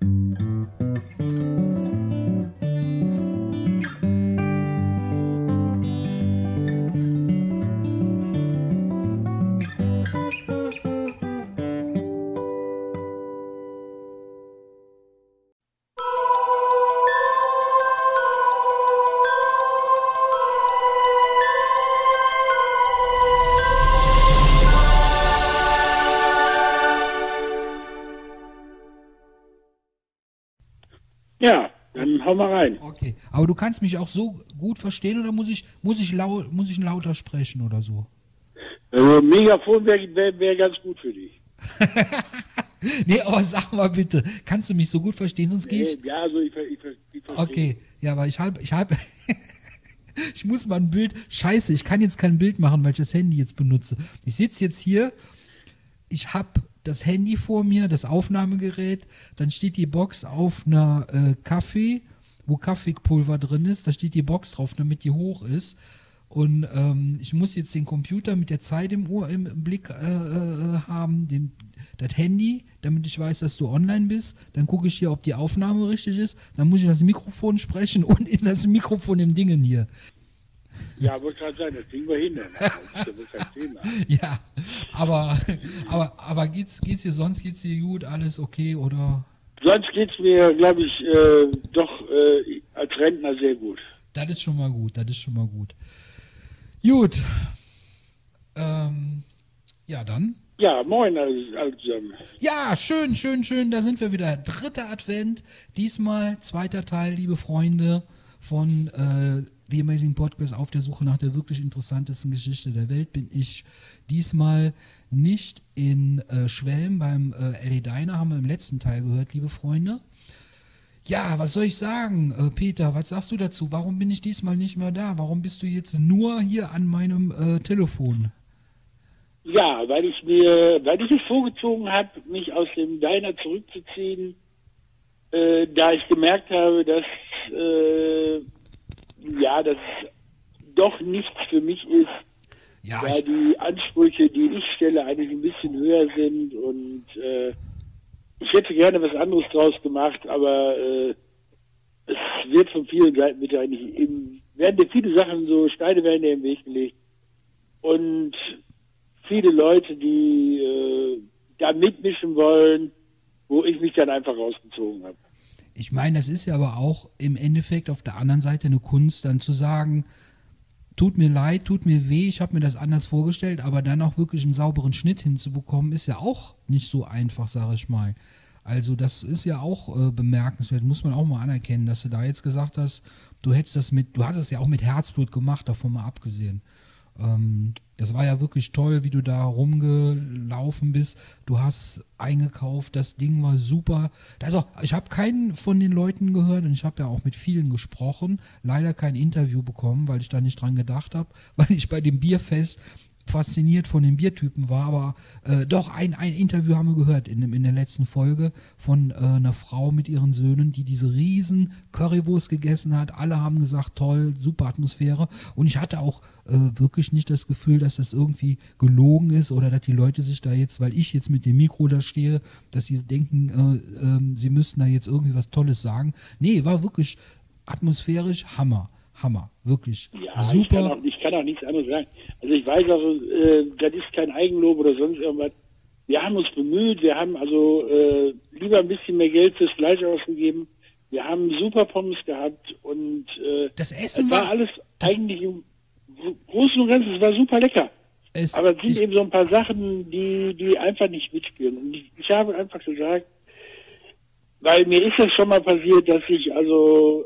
Mm-hmm. Hau mal rein. Okay. Aber du kannst mich auch so gut verstehen oder muss ich, muss ich, lau muss ich lauter sprechen oder so? Also Megafon wäre wär, wär ganz gut für dich. nee, aber sag mal bitte, kannst du mich so gut verstehen, sonst gehe ich. Ja, also ich, ich, ich verstehe. Okay, ja, aber ich habe, ich habe, ich muss mal ein Bild. Scheiße, ich kann jetzt kein Bild machen, weil ich das Handy jetzt benutze. Ich sitze jetzt hier, ich habe das Handy vor mir, das Aufnahmegerät, dann steht die Box auf einer äh, Kaffee, wo Kaffeepulver drin ist, da steht die Box drauf, damit die hoch ist. Und ähm, ich muss jetzt den Computer mit der Zeit im, Ohr, im Blick äh, äh, haben, den, das Handy, damit ich weiß, dass du online bist. Dann gucke ich hier, ob die Aufnahme richtig ist. Dann muss ich das Mikrofon sprechen und in das Mikrofon im Dingen hier. Ja, wollte gerade sagen, das kriegen wir hin. Das ist kein Thema. Ja, aber, aber, aber geht's, geht's dir sonst, geht's dir gut, alles okay oder? Sonst geht's mir, glaube ich, äh, doch äh, als Rentner sehr gut. Das ist schon mal gut, das ist schon mal gut. Gut. Ähm, ja, dann. Ja, moin zusammen. Ja, schön, schön, schön. Da sind wir wieder. Dritter Advent. Diesmal zweiter Teil, liebe Freunde, von äh, The Amazing Podcast auf der Suche nach der wirklich interessantesten Geschichte der Welt. Bin ich diesmal nicht in äh, Schwelm beim äh, LA Diner, haben wir im letzten Teil gehört, liebe Freunde. Ja, was soll ich sagen, äh, Peter? Was sagst du dazu? Warum bin ich diesmal nicht mehr da? Warum bist du jetzt nur hier an meinem äh, Telefon? Ja, weil ich mir, weil ich es vorgezogen habe, mich aus dem Diner zurückzuziehen, äh, da ich gemerkt habe, dass äh, ja, das doch nichts für mich ist, Ja, da die Ansprüche, die ich stelle, eigentlich ein bisschen höher sind und äh, ich hätte gerne was anderes draus gemacht, aber äh, es wird von vielen Seiten bitte eigentlich im, werden dir viele Sachen so, Steine werden dir im Weg gelegt und viele Leute, die äh, da mitmischen wollen, wo ich mich dann einfach rausgezogen habe. ich meine, das ist ja aber auch im Endeffekt auf der anderen Seite eine Kunst, dann zu sagen, tut mir leid, tut mir weh, ich habe mir das anders vorgestellt, aber dann auch wirklich einen sauberen Schnitt hinzubekommen, ist ja auch nicht so einfach, sage ich mal. Also das ist ja auch äh, bemerkenswert, muss man auch mal anerkennen, dass du da jetzt gesagt hast, du hättest das mit, du hast es ja auch mit Herzblut gemacht, davon mal abgesehen. Ähm, das war ja wirklich toll, wie du da rumgelaufen bist. Du hast eingekauft, das Ding war super. Also, ich habe keinen von den Leuten gehört und ich habe ja auch mit vielen gesprochen. Leider kein Interview bekommen, weil ich da nicht dran gedacht habe, weil ich bei dem Bierfest fasziniert von den Biertypen war, aber äh, doch ein, ein Interview haben wir gehört in, in der letzten Folge von äh, einer Frau mit ihren Söhnen, die diese riesen Currywurst gegessen hat. Alle haben gesagt, toll, super Atmosphäre. Und ich hatte auch äh, wirklich nicht das Gefühl, dass das irgendwie gelogen ist oder dass die Leute sich da jetzt, weil ich jetzt mit dem Mikro da stehe, dass sie denken, äh, ähm, sie müssten da jetzt irgendwie was Tolles sagen. Nee, war wirklich atmosphärisch Hammer. Hammer, wirklich. Ja, Ich, kann super. auch, ich kann auch nichts anderes sagen. Also ich weiß auch, äh, das ist kein Eigenlob oder sonst irgendwas. Wir haben uns bemüht, wir haben also äh, lieber ein bisschen mehr Geld fürs Fleisch ausgegeben. Wir haben super Pommes gehabt und äh, Das es Essen war war, alles eigentlich im Großen und Ganzen, es war super lecker. es, Aber es sind ich, eben so ein paar Sachen, die, die einfach nicht mitspielen. Und ich, ich habe einfach gesagt, weil mir ist das schon mal passiert, dass sich also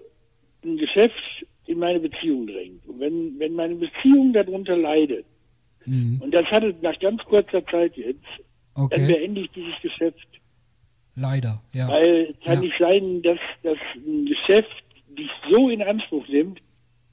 ein Geschäft in meine Beziehung drängt. Und wenn, wenn meine Beziehung darunter leidet, Mhm. und das hat es nach ganz kurzer Zeit jetzt, dann okay, beende ich dieses Geschäft. leider, ja. Weil es kann Ja. nicht sein, dass, dass ein Geschäft dich so in Anspruch nimmt,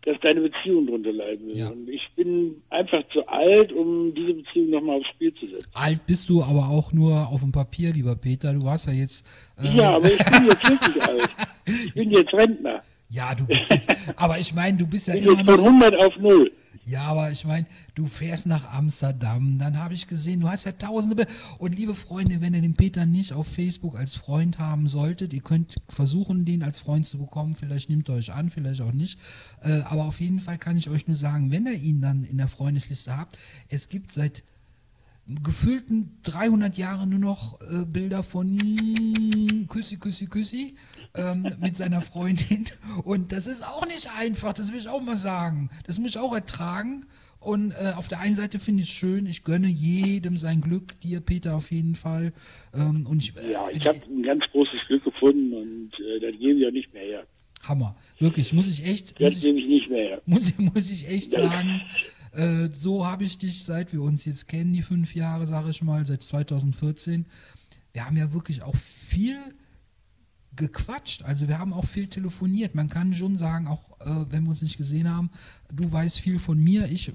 dass deine Beziehung darunter leiden will. Ja. Und ich bin einfach zu alt, um diese Beziehung nochmal aufs Spiel zu setzen. Alt bist du aber auch nur auf dem Papier, lieber Peter. Du hast ja jetzt. Äh, Ja, aber ich bin jetzt wirklich alt. Ich bin jetzt Rentner. Ja, du bist jetzt. aber ich meine, du bist ja Ich immer bin jetzt von noch. 100 auf 0. Ja, aber ich meine, du fährst nach Amsterdam, dann habe ich gesehen, du hast ja tausende. Be und liebe Freunde, wenn ihr den Peter nicht auf Facebook als Freund haben solltet, ihr könnt versuchen, den als Freund zu bekommen. Vielleicht nimmt er euch an, vielleicht auch nicht. Äh, aber auf jeden Fall kann ich euch nur sagen, wenn ihr ihn dann in der Freundesliste habt, es gibt seit gefühlten 300 Jahren nur noch äh, Bilder von Küssi, Küssi, Küssi ähm, mit seiner Freundin. Und das ist auch nicht einfach, das will ich auch mal sagen. Das muss ich auch ertragen. Und äh, auf der einen Seite finde ich es schön, ich gönne jedem sein Glück, dir, Peter, auf jeden Fall. Ähm, und ich, ja, ich habe ein ganz großes Glück gefunden und äh, das gebe ich auch nicht mehr her. Hammer. Wirklich, muss ich echt. Das gebe ich nicht mehr her. Muss, muss ich echt sagen. Äh, so habe ich dich, seit wir uns jetzt kennen, die fünf Jahre, sage ich mal, seit 2014. Wir haben ja wirklich auch viel gequatscht. Also wir haben auch viel telefoniert. Man kann schon sagen, auch äh, wenn wir uns nicht gesehen haben, du weißt viel von mir. Ich, äh,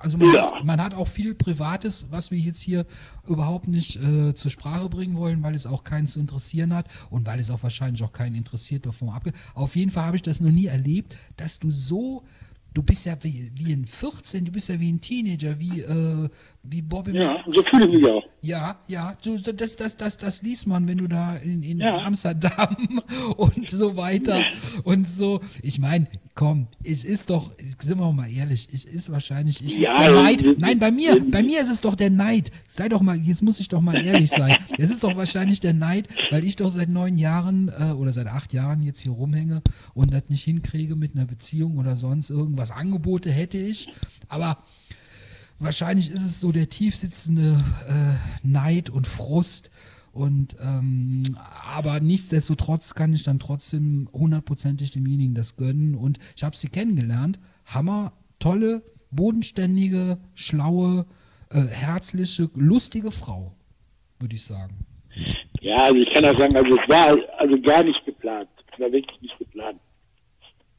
also man, ja. hat, man, hat, auch viel Privates, was wir jetzt hier überhaupt nicht äh, zur Sprache bringen wollen, weil es auch keinen zu interessieren hat und weil es auch wahrscheinlich auch keinen interessiert davon abgeht. Auf jeden Fall habe ich das noch nie erlebt, dass du so du bist ja wie, wie ein 14, du bist ja wie ein Teenager, wie, äh, wie Bobby. Ja, so fühle ich mich auch. Ja, ja, du, das, das, das, das liest man, wenn du da in, in ja. Amsterdam und so weiter und so. Ich meine, komm, es ist doch, sind wir mal ehrlich, es ist wahrscheinlich, ich ja, der Neid. Nein, bei mir, bei mir ist es doch der Neid. Sei doch mal, jetzt muss ich doch mal ehrlich sein. Es ist doch wahrscheinlich der Neid, weil ich doch seit neun Jahren äh, oder seit acht Jahren jetzt hier rumhänge und das nicht hinkriege mit einer Beziehung oder sonst irgendwas. Angebote hätte ich, aber wahrscheinlich ist es so der tiefsitzende äh, Neid und Frust. Und ähm, aber nichtsdestotrotz kann ich dann trotzdem hundertprozentig demjenigen das gönnen. Und ich habe sie kennengelernt. Hammer, tolle, bodenständige, schlaue, äh, herzliche, lustige Frau, würde ich sagen. Ja, also ich kann auch sagen, also es war also gar nicht geplant. Es war wirklich nicht geplant.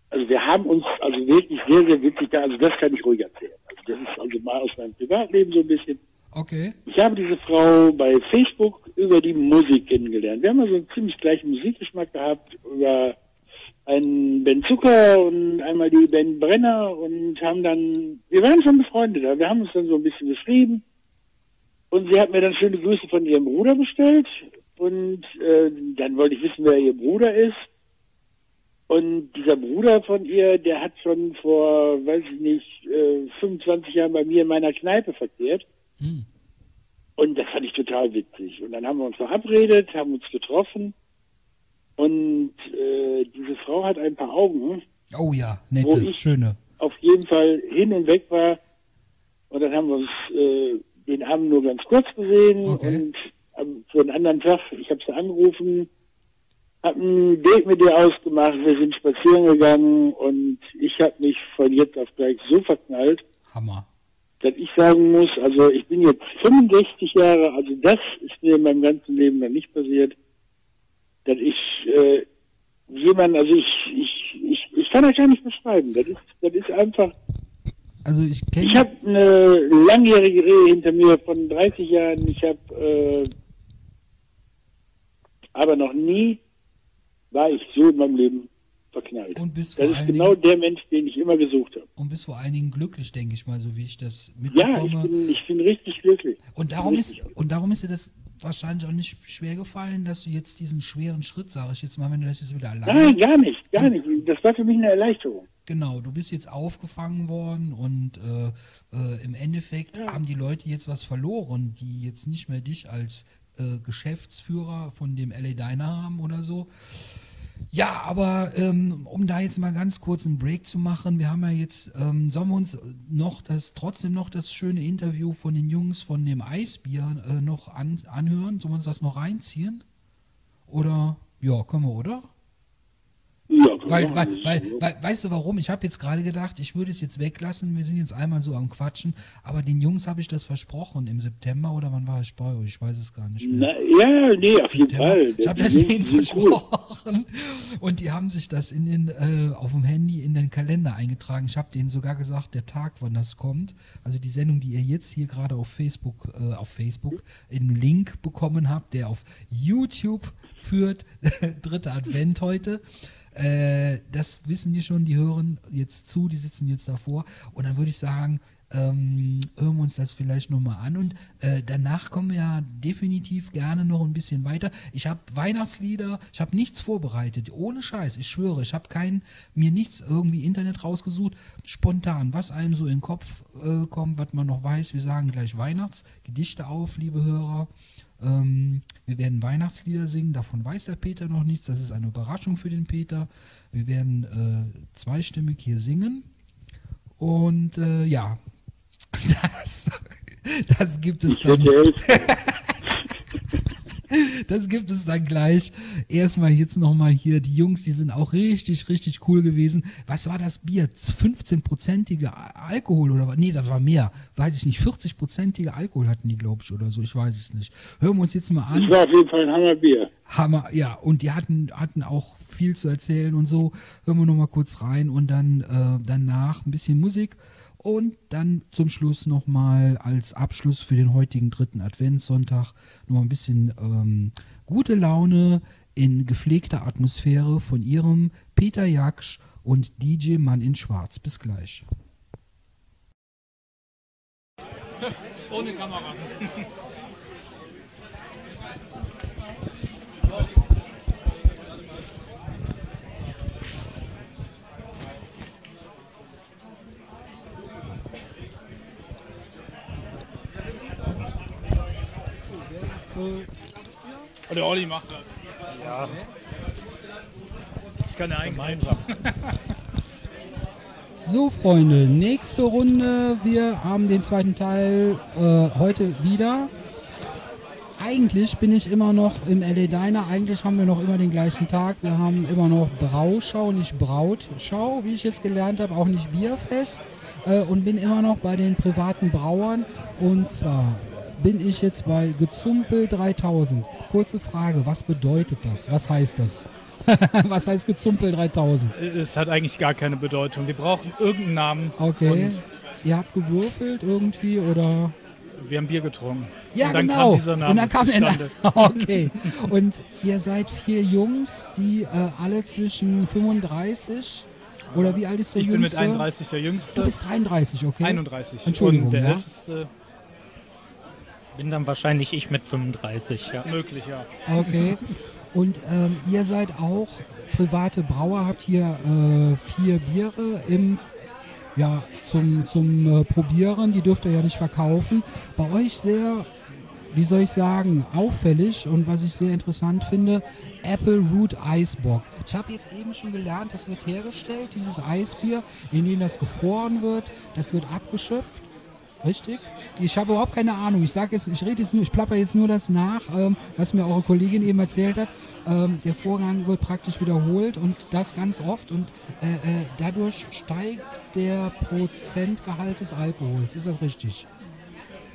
Also wir haben uns also wirklich sehr, sehr witzig, also das kann ich ruhig erzählen. Das ist also mal aus meinem Privatleben so ein bisschen. Okay. Ich habe diese Frau bei Facebook über die Musik kennengelernt. Wir haben also einen ziemlich gleichen Musikgeschmack gehabt über einen Ben Zucker und einmal die Ben Brenner und haben dann, wir waren schon befreundet, wir haben uns dann so ein bisschen geschrieben und sie hat mir dann schöne Grüße von ihrem Bruder bestellt und äh, dann wollte ich wissen, wer ihr Bruder ist und dieser Bruder von ihr, der hat schon vor, weiß ich nicht, 25 äh, Jahren bei mir in meiner Kneipe verkehrt. Mhm. Und das fand ich total witzig. Und dann haben wir uns verabredet, haben uns getroffen. Und äh, diese Frau hat ein paar Augen. Oh ja, nette, wo ich schöne. Auf jeden Fall hin und weg war. Und dann haben wir uns äh, den Abend nur ganz kurz gesehen. Okay. Und ähm, für einen anderen Tag, ich habe sie angerufen, habe ein Date mit ihr ausgemacht, wir sind spazieren gegangen und ich habe mich von jetzt auf gleich so verknallt. Hammer. Dass ich sagen muss, also ich bin jetzt 65 Jahre, also das ist mir in meinem ganzen Leben noch nicht passiert, dass ich äh, jemand, also ich, ich, ich, ich kann das gar nicht beschreiben. Das ist, das ist einfach. Also ich kenne. Ich habe eine langjährige Rehe hinter mir von 30 Jahren. Ich habe äh, aber noch nie war ich so in meinem Leben verknallt. Und bist das ist genau der Mensch, den ich immer gesucht habe. Und bist vor allen Dingen glücklich, denke ich mal, so wie ich das mitbekomme. Ja, ich bin, ich bin richtig glücklich. Und darum, ist, und darum ist dir das wahrscheinlich auch nicht schwer gefallen, dass du jetzt diesen schweren Schritt, sage ich jetzt mal, wenn du das jetzt wieder alleine... Nein, gar nicht, gar nicht. Das war für mich eine Erleichterung. Genau, du bist jetzt aufgefangen worden und äh, äh, im Endeffekt ja. haben die Leute jetzt was verloren, die jetzt nicht mehr dich als äh, Geschäftsführer von dem LA Diner haben oder so. Ja, aber ähm, um da jetzt mal ganz kurz einen Break zu machen, wir haben ja jetzt, ähm, sollen wir uns noch das, trotzdem noch das schöne Interview von den Jungs von dem Eisbier äh, noch an, anhören? Sollen wir uns das noch reinziehen? Oder, ja, können wir, oder? Ja, weil, weil, weil, weil, weißt du warum? Ich habe jetzt gerade gedacht, ich würde es jetzt weglassen. Wir sind jetzt einmal so am Quatschen. Aber den Jungs habe ich das versprochen im September oder wann war ich bei euch? Ich weiß es gar nicht mehr. Na, ja, nee, auf jeden Fall. Ich habe das ihnen versprochen. Und die haben sich das in den, äh, auf dem Handy in den Kalender eingetragen. Ich habe denen sogar gesagt, der Tag, wann das kommt. Also die Sendung, die ihr jetzt hier gerade auf Facebook, äh, auf Facebook, in Link bekommen habt, der auf YouTube führt. Dritter Advent heute. Äh, das wissen die schon, die hören jetzt zu, die sitzen jetzt davor. Und dann würde ich sagen, ähm, hören wir uns das vielleicht nochmal an und äh, danach kommen wir ja definitiv gerne noch ein bisschen weiter. Ich habe Weihnachtslieder, ich habe nichts vorbereitet, ohne Scheiß, ich schwöre, ich habe mir nichts irgendwie Internet rausgesucht, spontan, was einem so in den Kopf äh, kommt, was man noch weiß. Wir sagen gleich Weihnachtsgedichte auf, liebe Hörer. Ähm, wir werden Weihnachtslieder singen, davon weiß der Peter noch nichts, das ist eine Überraschung für den Peter. Wir werden äh, zweistimmig hier singen. Und äh, ja, das, das gibt es dann. Das gibt es dann gleich. Erstmal jetzt nochmal hier. Die Jungs, die sind auch richtig, richtig cool gewesen. Was war das Bier? 15-prozentige Alkohol oder was? Nee, das war mehr. Weiß ich nicht. 40-prozentige Alkohol hatten die, glaube ich, oder so. Ich weiß es nicht. Hören wir uns jetzt mal an. Das war auf jeden Fall ein Hammerbier. Hammer, ja. Und die hatten, hatten auch viel zu erzählen und so. Hören wir nochmal kurz rein und dann äh, danach ein bisschen Musik. Und dann zum Schluss nochmal als Abschluss für den heutigen dritten Adventssonntag nochmal ein bisschen ähm, gute Laune in gepflegter Atmosphäre von ihrem Peter Jaksch und DJ Mann in Schwarz. Bis gleich. Ohne Kamera. Der Olli macht das. Ja, Ich kann ja eigentlich. So, Freunde, nächste Runde. Wir haben den zweiten Teil äh, heute wieder. Eigentlich bin ich immer noch im LA Diner. Eigentlich haben wir noch immer den gleichen Tag. Wir haben immer noch Brauschau, nicht Brautschau, wie ich jetzt gelernt habe, auch nicht Bierfest. Äh, und bin immer noch bei den privaten Brauern. Und zwar bin ich jetzt bei Gezumpel 3000. Kurze Frage, was bedeutet das? Was heißt das? was heißt Gezumpel 3000? Es hat eigentlich gar keine Bedeutung. Wir brauchen irgendeinen Namen. Okay. Ihr habt gewürfelt irgendwie oder? wir haben Bier getrungen. Ja, und dann genau. kam dieser Name und dann kam der zustande. Name. Okay. Und ihr seid vier Jungs, die äh, alle zwischen 35 oder wie alt ist der Ich bin mit Jüngste? 31 der Jüngste. Du bist 33, okay. 31. Entschuldigung, Und der ja. Älteste Bin dann wahrscheinlich ich mit 35, ja. möglich, ja. Okay. Und ähm, ihr seid auch private Brauer, habt hier äh, vier Biere im, ja, zum, zum äh, Probieren, die dürft ihr ja nicht verkaufen. Bei euch sehr, wie soll ich sagen, auffällig und was ich sehr interessant finde, Apple Root Eisbock. Ich habe jetzt eben schon gelernt, das wird hergestellt, dieses Eisbier, in dem das gefroren wird, das wird abgeschöpft. Richtig? Ich habe überhaupt keine Ahnung. Ich sage jetzt, ich rede jetzt nur, ich plapper jetzt nur das nach, ähm, was mir eure Kollegin eben erzählt hat. Ähm, der Vorgang wird praktisch wiederholt und das ganz oft und äh, äh, dadurch steigt der Prozentgehalt des Alkohols. Ist das richtig?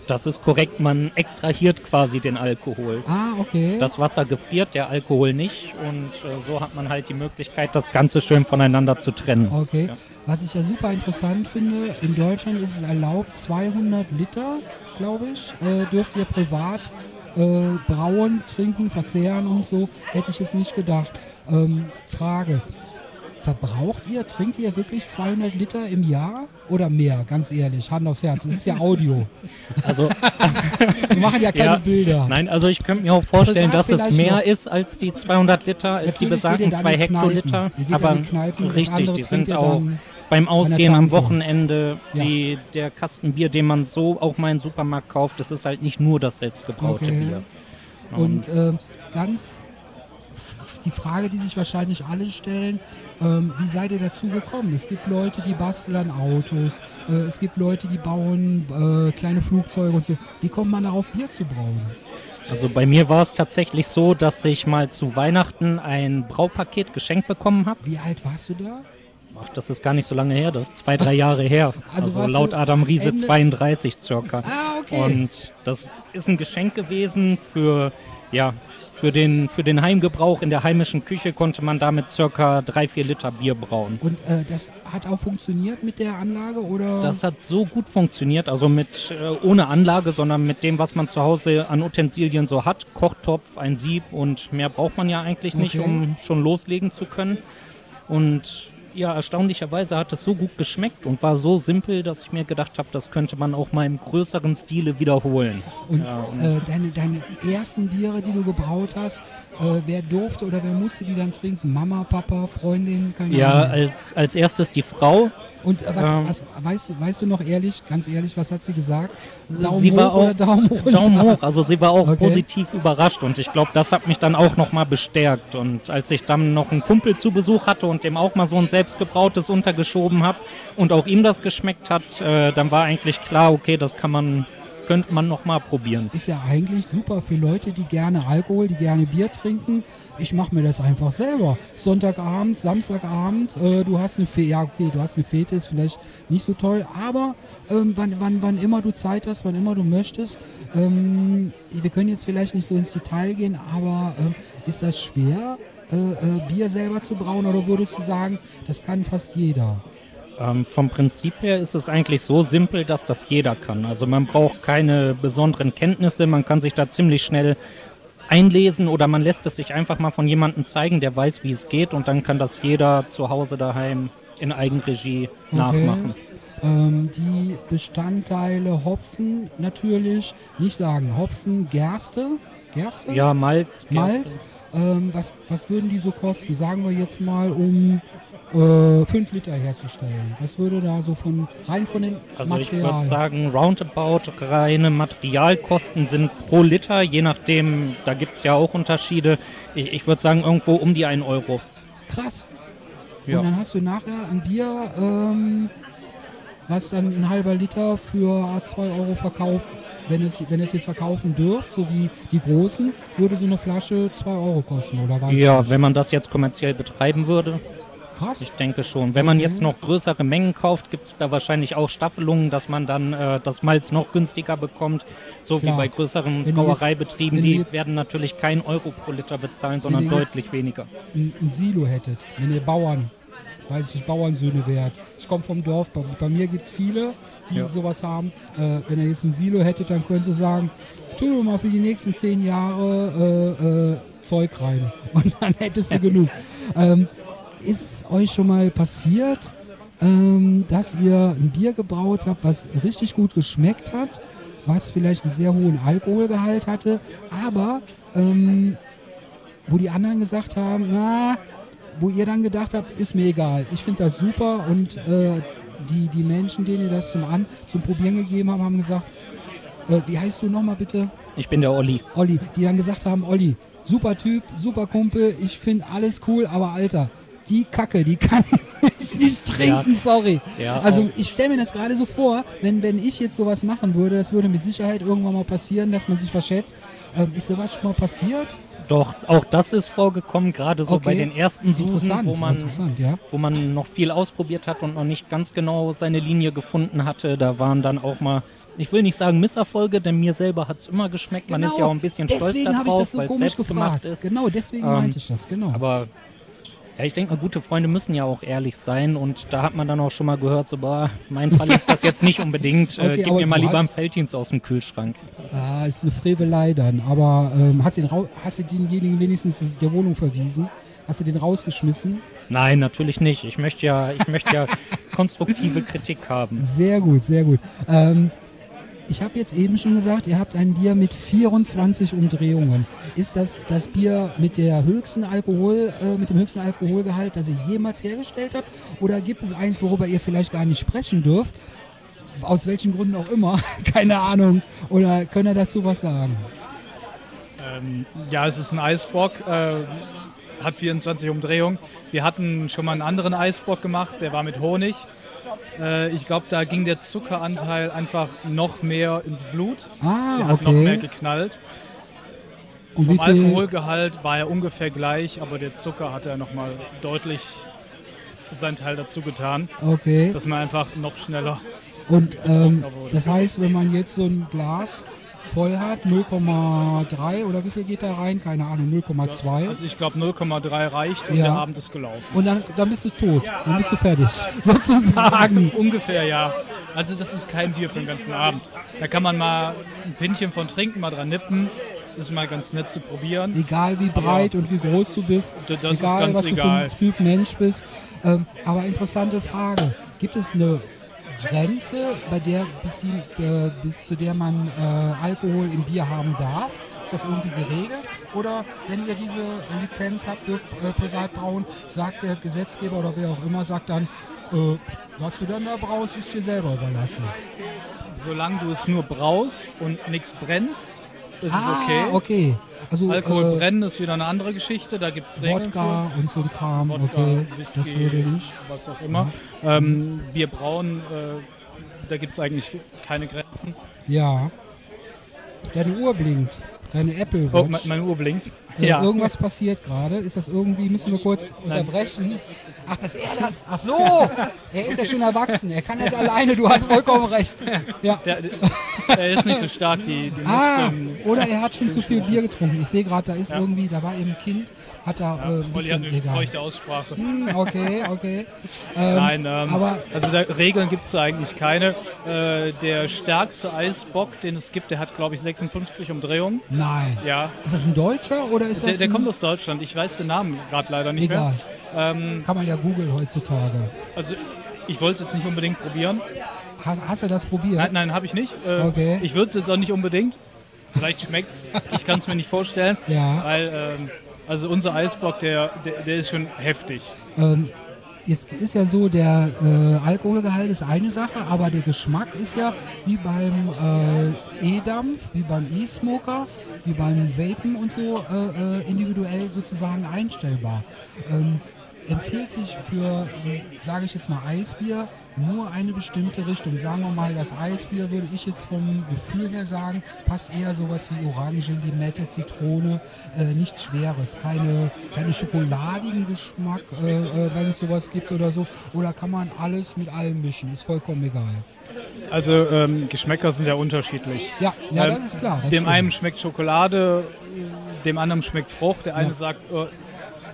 Das ist korrekt, man extrahiert quasi den Alkohol. Ah, okay. Das Wasser gefriert, der Alkohol nicht. Und äh, so hat man halt die Möglichkeit, das Ganze schön voneinander zu trennen. Okay. Ja. Was ich ja super interessant finde, in Deutschland ist es erlaubt, 200 Liter, glaube ich, äh, dürft ihr privat äh, brauen, trinken, verzehren und so. Hätte ich jetzt nicht gedacht. Ähm, Frage. Verbraucht ihr, trinkt ihr wirklich 200 Liter im Jahr oder mehr? Ganz ehrlich, Hand aufs Herz. Es ist ja Audio. Also, Wir machen ja keine Ja. Bilder. nein, also ich könnte mir auch vorstellen, Privat dass es mehr ist als die 200 Liter, als die besagten geht ihr dann 2 in Kneipen. Hektoliter. Aber das richtig, die sind auch beim Ausgehen am. Wochenende. Ja. Die, der Kastenbier, den man so auch mal im Supermarkt kauft, das ist halt nicht nur das selbstgebraute Okay. Bier. Und äh, ganz die Frage, die sich wahrscheinlich alle stellen, ähm, wie seid ihr dazu gekommen? Es gibt Leute, die basteln an Autos, äh, es gibt Leute, die bauen äh, kleine Flugzeuge und so. Wie kommt man darauf, Bier zu brauen? Also bei mir war es tatsächlich so, dass ich mal zu Weihnachten ein Braupaket geschenkt bekommen habe. Wie alt warst du da? Ach, das ist gar nicht so lange her, das ist zwei, drei Jahre her. Also Also, laut Adam Riese Ende- 32 circa. Ah, okay. Und das ist ein Geschenk gewesen für, ja, für den, für den Heimgebrauch. In der heimischen Küche konnte man damit circa drei, vier Liter Bier brauen. Und äh, das hat auch funktioniert mit der Anlage oder? Das hat so gut funktioniert, also mit äh, ohne Anlage, sondern mit dem, was man zu Hause an Utensilien so hat. Kochtopf, ein Sieb und mehr braucht man ja eigentlich nicht, Okay. um schon loslegen zu können. Und ja, erstaunlicherweise hat es so gut geschmeckt und war so simpel, dass ich mir gedacht habe, das könnte man auch mal im größeren Stile wiederholen. Und, ja, und äh, deine, deine ersten Biere, die du gebraut hast, äh, wer durfte oder wer musste die dann trinken? Mama, Papa, Freundin? Keine ja, als, als erstes die Frau. Und äh, was, ähm, was, weißt, du, weißt du noch ehrlich, ganz ehrlich, was hat sie gesagt? Daumen sie hoch war auch, oder Daumen runter? Daumen hoch, also sie war auch okay. positiv überrascht und ich glaube, das hat mich dann auch nochmal bestärkt. Und als ich dann noch einen Kumpel zu Besuch hatte und dem auch mal so ein selbstgebrautes untergeschoben habe und auch ihm das geschmeckt hat, äh, dann war eigentlich klar, okay, das kann man könnte man noch mal probieren. Ist ja eigentlich super für Leute, die gerne Alkohol, die gerne Bier trinken. Ich mache mir das einfach selber. Sonntagabend, Samstagabend, äh, du hast eine Fete, ja okay, du hast eine Fete, ist vielleicht nicht so toll, aber ähm, wann, wann, wann immer du Zeit hast, wann immer du möchtest, ähm, wir können jetzt vielleicht nicht so ins Detail gehen, aber ähm, ist das schwer, äh, äh, Bier selber zu brauen oder würdest du sagen, das kann fast jeder? Ähm, vom Prinzip her ist es eigentlich so simpel, dass das jeder kann. Also man braucht keine besonderen Kenntnisse, man kann sich da ziemlich schnell einlesen oder man lässt es sich einfach mal von jemandem zeigen, der weiß, wie es geht und dann kann das jeder zu Hause daheim in Eigenregie okay. nachmachen. Ähm, die Bestandteile Hopfen natürlich, nicht sagen Hopfen, Gerste. Gerste? Ja, Malz. Malz. Ähm, was, was würden die so kosten? Sagen wir jetzt mal um 5 äh, Liter herzustellen. Was würde da so von rein von den Also Material? ich würde sagen, roundabout reine Materialkosten sind pro Liter, je nachdem, da gibt es ja auch Unterschiede. Ich, ich würde sagen, irgendwo um die 1 Euro. Krass. Ja. Und dann hast du nachher ein Bier, ähm, was dann ein halber Liter für 2 Euro verkauft. Wenn es, wenn es jetzt verkaufen dürft, so wie die großen, würde so eine Flasche 2 Euro kosten, oder was? Ja, wenn man das jetzt kommerziell betreiben würde. Krass. Ich denke schon. Wenn man jetzt noch größere Mengen kauft, gibt es da wahrscheinlich auch Staffelungen, dass man dann äh, das Malz noch günstiger bekommt. So Klar. wie bei größeren wenn Brauereibetrieben. Die werden natürlich keinen Euro pro Liter bezahlen, sondern deutlich weniger. Ein, ein, Silo hättet, wenn ihr Bauern, weiß ich nicht, Bauernsöhne wärt. Ich komme vom Dorf, bei, bei mir gibt es viele, die ja. sowas haben. Äh, wenn ihr jetzt ein Silo hättet, dann könntest du sagen, tu mir mal für die nächsten zehn Jahre äh, äh Zeug rein. Und dann hättest du genug. Ähm, ist es euch schon mal passiert, ähm, dass ihr ein Bier gebraut habt, was richtig gut geschmeckt hat, was vielleicht einen sehr hohen Alkoholgehalt hatte, aber ähm, wo die anderen gesagt haben, na, wo ihr dann gedacht habt, ist mir egal, ich finde das super und äh, die, die Menschen, denen ihr das zum, An zum Probieren gegeben habt, haben gesagt, äh, wie heißt du nochmal bitte? Ich bin der Olli. Olli, die dann gesagt haben, Olli, super Typ, super Kumpel, ich finde alles cool, aber Alter, die Kacke, die kann ich nicht trinken, ja. sorry. Ja, also auch. ich stelle mir das gerade so vor, wenn, wenn ich jetzt sowas machen würde, das würde mit Sicherheit irgendwann mal passieren, dass man sich verschätzt. Ähm, ist sowas schon mal passiert? Doch, auch das ist vorgekommen, gerade so okay. bei den ersten Suchen, wo man, ja. wo man noch viel ausprobiert hat und noch nicht ganz genau seine Linie gefunden hatte. Da waren dann auch mal, ich will nicht sagen Misserfolge, denn mir selber hat es immer geschmeckt. Genau. Man ist ja auch ein bisschen stolz darauf, so weil es selbst gefragt. gemacht ist. Genau, deswegen ähm, meinte ich das, genau. Aber ja, ich denke mal, gute Freunde müssen ja auch ehrlich sein und da hat man dann auch schon mal gehört, so, boah, mein Fall ist das jetzt nicht unbedingt, äh, okay, gib mir mal lieber einen Felddienst aus dem Kühlschrank. Ah, ist eine Frevelei dann, aber ähm, hast, du den hast du denjenigen wenigstens der Wohnung verwiesen? Hast du den rausgeschmissen? Nein, natürlich nicht. Ich möchte ja, ich möchte ja konstruktive Kritik haben. Sehr gut, sehr gut. Ähm, ich habe jetzt eben schon gesagt, ihr habt ein Bier mit 24 Umdrehungen. Ist das das Bier mit der höchsten Alkohol, äh, mit dem höchsten Alkoholgehalt, das ihr jemals hergestellt habt? Oder gibt es eins, worüber ihr vielleicht gar nicht sprechen dürft? Aus welchen Gründen auch immer, keine Ahnung. Oder könnt ihr dazu was sagen? Ähm, ja, es ist ein Eisbock, äh, hat 24 Umdrehungen. Wir hatten schon mal einen anderen Eisbock gemacht, der war mit Honig. Äh, ich glaube, da ging der Zuckeranteil einfach noch mehr ins Blut. Ah, der hat okay. noch mehr geknallt. Und Vom Alkoholgehalt war er ungefähr gleich, aber der Zucker hat er nochmal deutlich seinen Teil dazu getan. Okay. Dass man einfach noch schneller. Und ähm, das heißt, wenn man jetzt so ein Glas voll hat, 0,3 oder wie viel geht da rein? Keine Ahnung, 0,2. Also ich glaube 0,3 reicht und ja. der Abend ist gelaufen. Und dann, dann bist du tot, dann bist du fertig, sozusagen. Ungefähr, ja. Also das ist kein Bier für den ganzen Abend. Da kann man mal ein Pinchen von trinken, mal dran nippen. ist mal ganz nett zu probieren. Egal wie breit Aber und wie groß du bist, das ist egal ganz was du egal. für ein Typ Mensch bist. Ähm, aber interessante Frage. Gibt es eine Grenze, bei der bis, die, äh, bis zu der man äh, Alkohol im Bier haben darf? Ist das irgendwie geregelt? Oder wenn ihr diese Lizenz habt, dürft äh, privat brauen, sagt der Gesetzgeber oder wer auch immer, sagt dann, äh, was du dann da brauchst, ist dir selber überlassen. Solange du es nur brauchst und nichts brennst, ist ah, es okay. okay. Also Alkohol äh, brennen ist wieder eine andere Geschichte, da gibt es Regeln Wodka und so ein Kram, für. Wodka, okay, Whisky, das würde nicht. was auch immer. Ähm, Bier brauen, äh, da gibt es eigentlich keine Grenzen. Ja. Deine Uhr blinkt. Deine Apple Oh, Watch. me- meine Uhr blinkt. Ja, Irgendwas passiert gerade. Ist das irgendwie, müssen wir kurz unterbrechen? Ach, dass er das. Ach so! Er ist ja schon erwachsen. Er kann das alleine. Du hast vollkommen recht. Ja. der, der ist nicht so stark, die, die Ah, oder er hat schon zu viel Bier getrunken. Ich sehe gerade, da ist Ja. irgendwie, da war eben ein Kind, hat da äh, ein Olli hat bisschen eine feuchte Aussprache. Hm, okay, okay. Ähm, Nein, ähm, aber also da, Regeln gibt es eigentlich keine. Äh, der stärkste Eisbock, den es gibt, der hat, glaube ich, 56 Umdrehungen. nein. Ja, Ist das ein Deutscher oder ist der, das der kommt aus Deutschland. Ich weiß den Namen gerade leider nicht Egal. mehr. Ähm, Kann man ja googeln heutzutage. also ich wollte es jetzt nicht unbedingt probieren. Hast, hast du das probiert? Nein, nein, habe ich nicht. Äh, Okay. Ich würde es jetzt auch nicht unbedingt. Vielleicht schmeckt es. Ich kann es mir nicht vorstellen. Ja. Weil, ähm, also unser Eisbock, der, der, der ist schon heftig. Ähm, jetzt ist ja so, der äh, Alkoholgehalt ist eine Sache, aber der Geschmack ist ja wie beim äh, E-Dampf, wie beim E-Smoker, wie beim Vapen und so äh, äh, individuell sozusagen einstellbar. Ähm, empfiehlt sich für, sage ich jetzt mal, Eisbier nur eine bestimmte Richtung. Sagen wir mal, das Eisbier würde ich jetzt vom Gefühl her sagen, passt eher sowas wie Orange, Limette, Zitrone, äh, nichts Schweres, keine, keine schokoladigen Geschmack, äh, äh, wenn es sowas gibt oder so. Oder kann man alles mit allem mischen, ist vollkommen egal. Also ähm, Geschmäcker sind ja unterschiedlich. Ja, ja Ähm, das ist klar. Das dem stimmt. einen schmeckt Schokolade, dem anderen schmeckt Frucht. Der eine Ja. sagt, äh,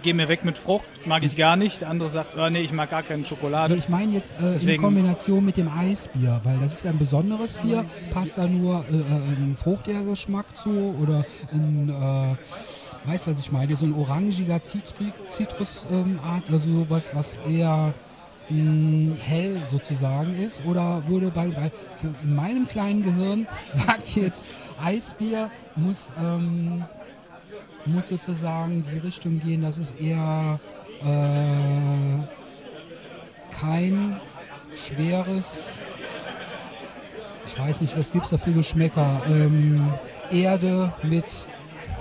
geh mir weg mit Frucht, mag ich gar nicht. Der andere sagt, oh, nee, ich mag gar keine Nee, Schokolade. ich meine jetzt äh, in Kombination mit dem Eisbier, weil das ist ja ein besonderes Bier. Passt da nur äh, äh, ein fruchtiger Geschmack zu oder ein, äh, weißt was ich meine, so ein orangiger Zitrusart, ähm, also was, was eher mh, hell sozusagen ist? Oder würde bei, bei in meinem kleinen Gehirn sagt jetzt, Eisbier muss, ähm, muss sozusagen die Richtung gehen, dass es eher äh, kein schweres, ich weiß nicht, was gibt es da für Geschmäcker, ähm, Erde mit,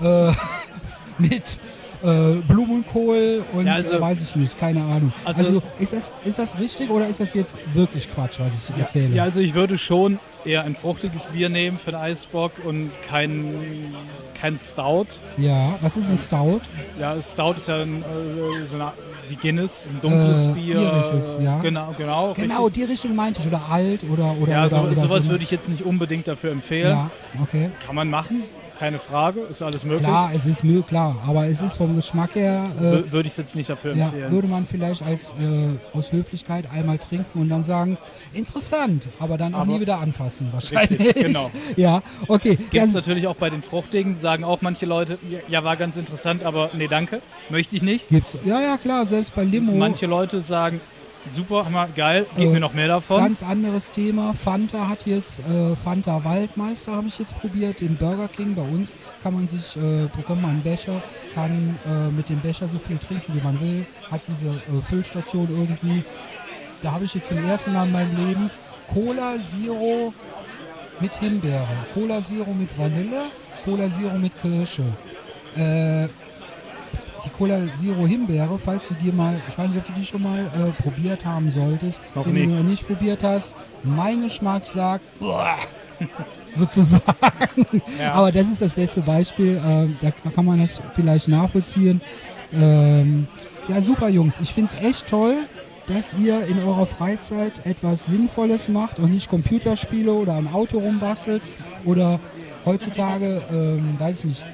äh, mit äh, Blumenkohl und Ja, also- äh, weiß ich nicht, keine Ahnung. Also, Also- ist, das, ist das richtig oder ist das jetzt wirklich Quatsch, was ich erzähle? Ja, also ich würde schon eher ein fruchtiges Bier nehmen für den Eisbock und kein, kein Stout. Ja, was ist ein Stout? Ja, Stout ist ja ein, äh, so eine, wie Guinness, ein dunkles Äh, Bier. irisches, ja. Genau, genau. Genau, richtig. die Richtung meinte ich. Oder alt oder oder Ja, oder, so, oder sowas so. würde ich jetzt nicht unbedingt dafür empfehlen. Ja, okay. Kann man machen, keine Frage, ist alles möglich. Klar, es ist möglich, klar, aber es ist vom Geschmack her, äh, Wür- Würde ich es jetzt nicht dafür ja, empfehlen. würde man vielleicht als äh, aus Höflichkeit einmal trinken und dann sagen, interessant, aber dann auch Aber- nie wieder anfassen wahrscheinlich. Richtig, genau. Ja, okay. Gibt Ja, es natürlich auch bei den Fruchtigen, sagen auch manche Leute, ja, ja, war ganz interessant, aber nee, danke, möchte ich nicht. gibt's. Ja, ja, klar, selbst bei Limo. Manche Leute sagen, super, hammer, geil, gib Äh, mir noch mehr davon. Ganz anderes Thema. Fanta hat jetzt, äh, Fanta Waldmeister habe ich jetzt probiert, den Burger King. Bei uns kann man sich, äh, bekommt man einen Becher, kann äh, mit dem Becher so viel trinken, wie man will, hat diese äh, Füllstation irgendwie. Da habe ich jetzt zum ersten Mal in meinem Leben Cola Zero mit Himbeere, Cola Zero mit Vanille, Cola Zero mit Kirsche. Die Cola Zero Himbeere, falls du dir mal, ich weiß nicht, ob du die schon mal äh, probiert haben solltest. Noch Wenn nie. du noch nicht probiert hast, mein Geschmack sagt, sozusagen. Ja. Aber das ist das beste Beispiel, ähm, da kann man das vielleicht nachvollziehen. Ähm, ja, super Jungs, ich finde es echt toll, dass ihr in eurer Freizeit etwas Sinnvolles macht und nicht Computerspiele oder ein Auto rumbastelt oder heutzutage, ähm, weiß ich nicht,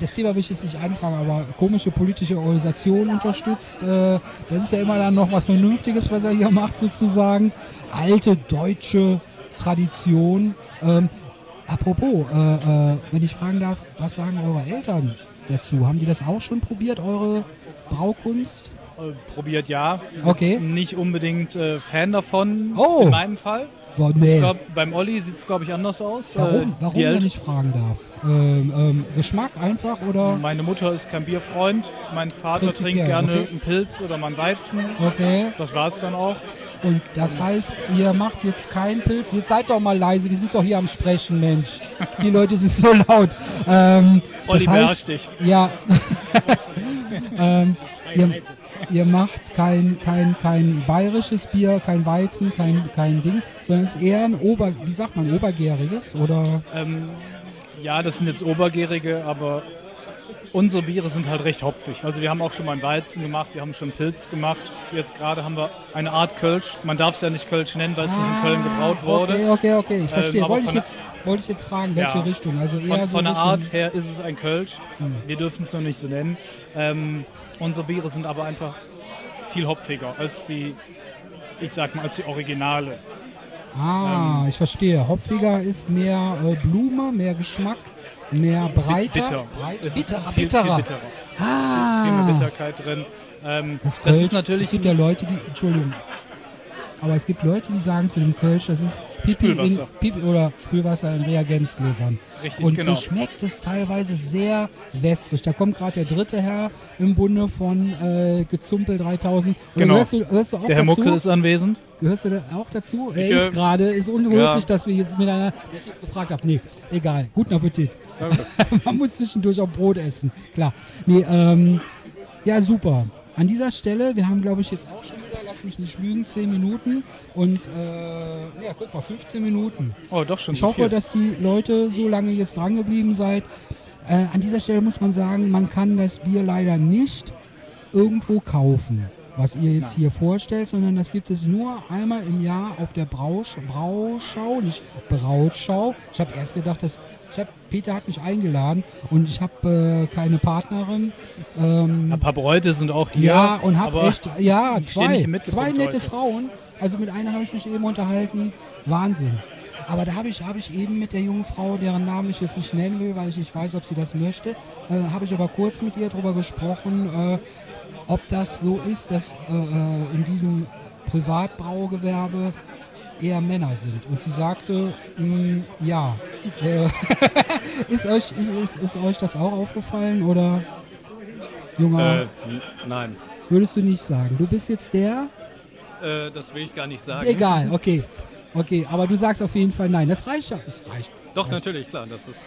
das Thema will ich jetzt nicht anfangen, aber komische politische Organisationen unterstützt. Äh, das ist ja immer dann noch was Vernünftiges, was er hier macht, sozusagen. Alte deutsche Tradition. Ähm, Apropos, äh, äh, wenn ich fragen darf, was sagen eure Eltern dazu? Haben die das auch schon probiert, eure Braukunst? Äh, probiert ja. Okay. Nicht unbedingt äh, Fan davon, Oh. in meinem Fall. Boah, nee. glaub, beim Olli sieht es, glaube ich, anders aus. Warum? Äh, Warum, die wenn ich fragen darf? Ähm, ähm, Geschmack einfach oder? Meine Mutter ist kein Bierfreund. Mein Vater trinkt gerne okay. einen Pilz oder mal einen Weizen. Okay. Das war es dann auch. Und das heißt, ihr macht jetzt keinen Pilz. Jetzt seid doch mal leise, wir sind doch hier am Sprechen, Mensch. Die Leute sind so laut. Ähm, Olli, das heißt, dich. ja, ähm, ihr, ihr macht kein, kein, kein bayerisches Bier, kein Weizen, kein, kein Dings, sondern es ist eher ein Ober, wie sagt man, obergäriges oder? Ähm, ja, das sind jetzt Obergärige, aber unsere Biere sind halt recht hopfig. Also wir haben auch schon mal einen Weizen gemacht, wir haben schon Pilz gemacht. Jetzt gerade haben wir eine Art Kölsch. Man darf es ja nicht Kölsch nennen, weil es nicht in Köln gebraut wurde. Okay, okay, okay, ich verstehe. Ähm, wollte, ich jetzt, wollte ich jetzt fragen, welche Ja. Richtung? Also eher Von, so von der Richtung, Art her ist es ein Kölsch. Hm. Wir dürfen es noch nicht so nennen. Ähm, unsere Biere sind aber einfach viel hopfiger als die, ich sag mal, als die Originale. Ah, ich verstehe. Hopfiger ist mehr äh, Blume, mehr Geschmack, mehr breiter. Bitter. Breit, Es bitterer, viel, bitterer. viel bitterer. Viel Ah, mehr Bitterkeit drin. Ähm, das, das, ist natürlich Es gibt ja Leute, die, Entschuldigung, aber es gibt Leute, die sagen zu dem Kölsch, das ist Pipi, in. Pipi oder Spülwasser in Reagenzgläsern. Richtig, Und genau. so schmeckt es teilweise sehr wässrig. Da kommt gerade der dritte Herr im Bunde von äh, Gezumpel 3000. Oder Genau. Hörst du, hörst du Der Herr dazu? Muckel ist anwesend. Gehörst du da auch dazu? Er Ich, ist gerade, ist unhöflich, ja. dass wir jetzt miteinander, ich jetzt gefragt habe. Nee, egal. Guten Appetit. Man muss zwischendurch auch Brot essen. Klar. Nee, ähm, ja, super. An dieser Stelle, wir haben, glaube ich, jetzt auch schon wieder, lass mich nicht lügen, 10 Minuten. Und, äh, ja, guck mal, 15 Minuten. Oh, doch schon Ich so hoffe, viel. dass die Leute so lange jetzt dran geblieben seid. Äh, an dieser Stelle muss man sagen, man kann das Bier leider nicht irgendwo kaufen, was ihr jetzt hier vorstellt, sondern das gibt es nur einmal im Jahr auf der Brausch, Brauschau, nicht Brautschau. Ich habe erst gedacht, dass hab, Peter hat mich eingeladen und ich habe äh, keine Partnerin. Ähm, Ein paar Bräute sind auch hier. ja, und hab aber echt, ja, zwei, zwei nette heute. Frauen. Also mit einer habe ich mich eben unterhalten. Wahnsinn. Aber da habe ich, hab ich eben mit der jungen Frau, deren Namen ich jetzt nicht nennen will, weil ich nicht weiß, ob sie das möchte, äh, habe ich aber kurz mit ihr darüber gesprochen, äh, ob das so ist, dass äh, äh, in diesem Privatbraugewerbe eher Männer sind. Und sie sagte, mh, ja. Äh, ist, euch, ist, ist, ist euch das auch aufgefallen oder junger? Äh, nein, Würdest du nicht sagen. Du bist jetzt der? äh, das will ich gar nicht sagen. Egal, okay. Okay, aber du sagst auf jeden Fall nein. Das reicht ja. Das reicht. Doch, natürlich, klar. Das ist,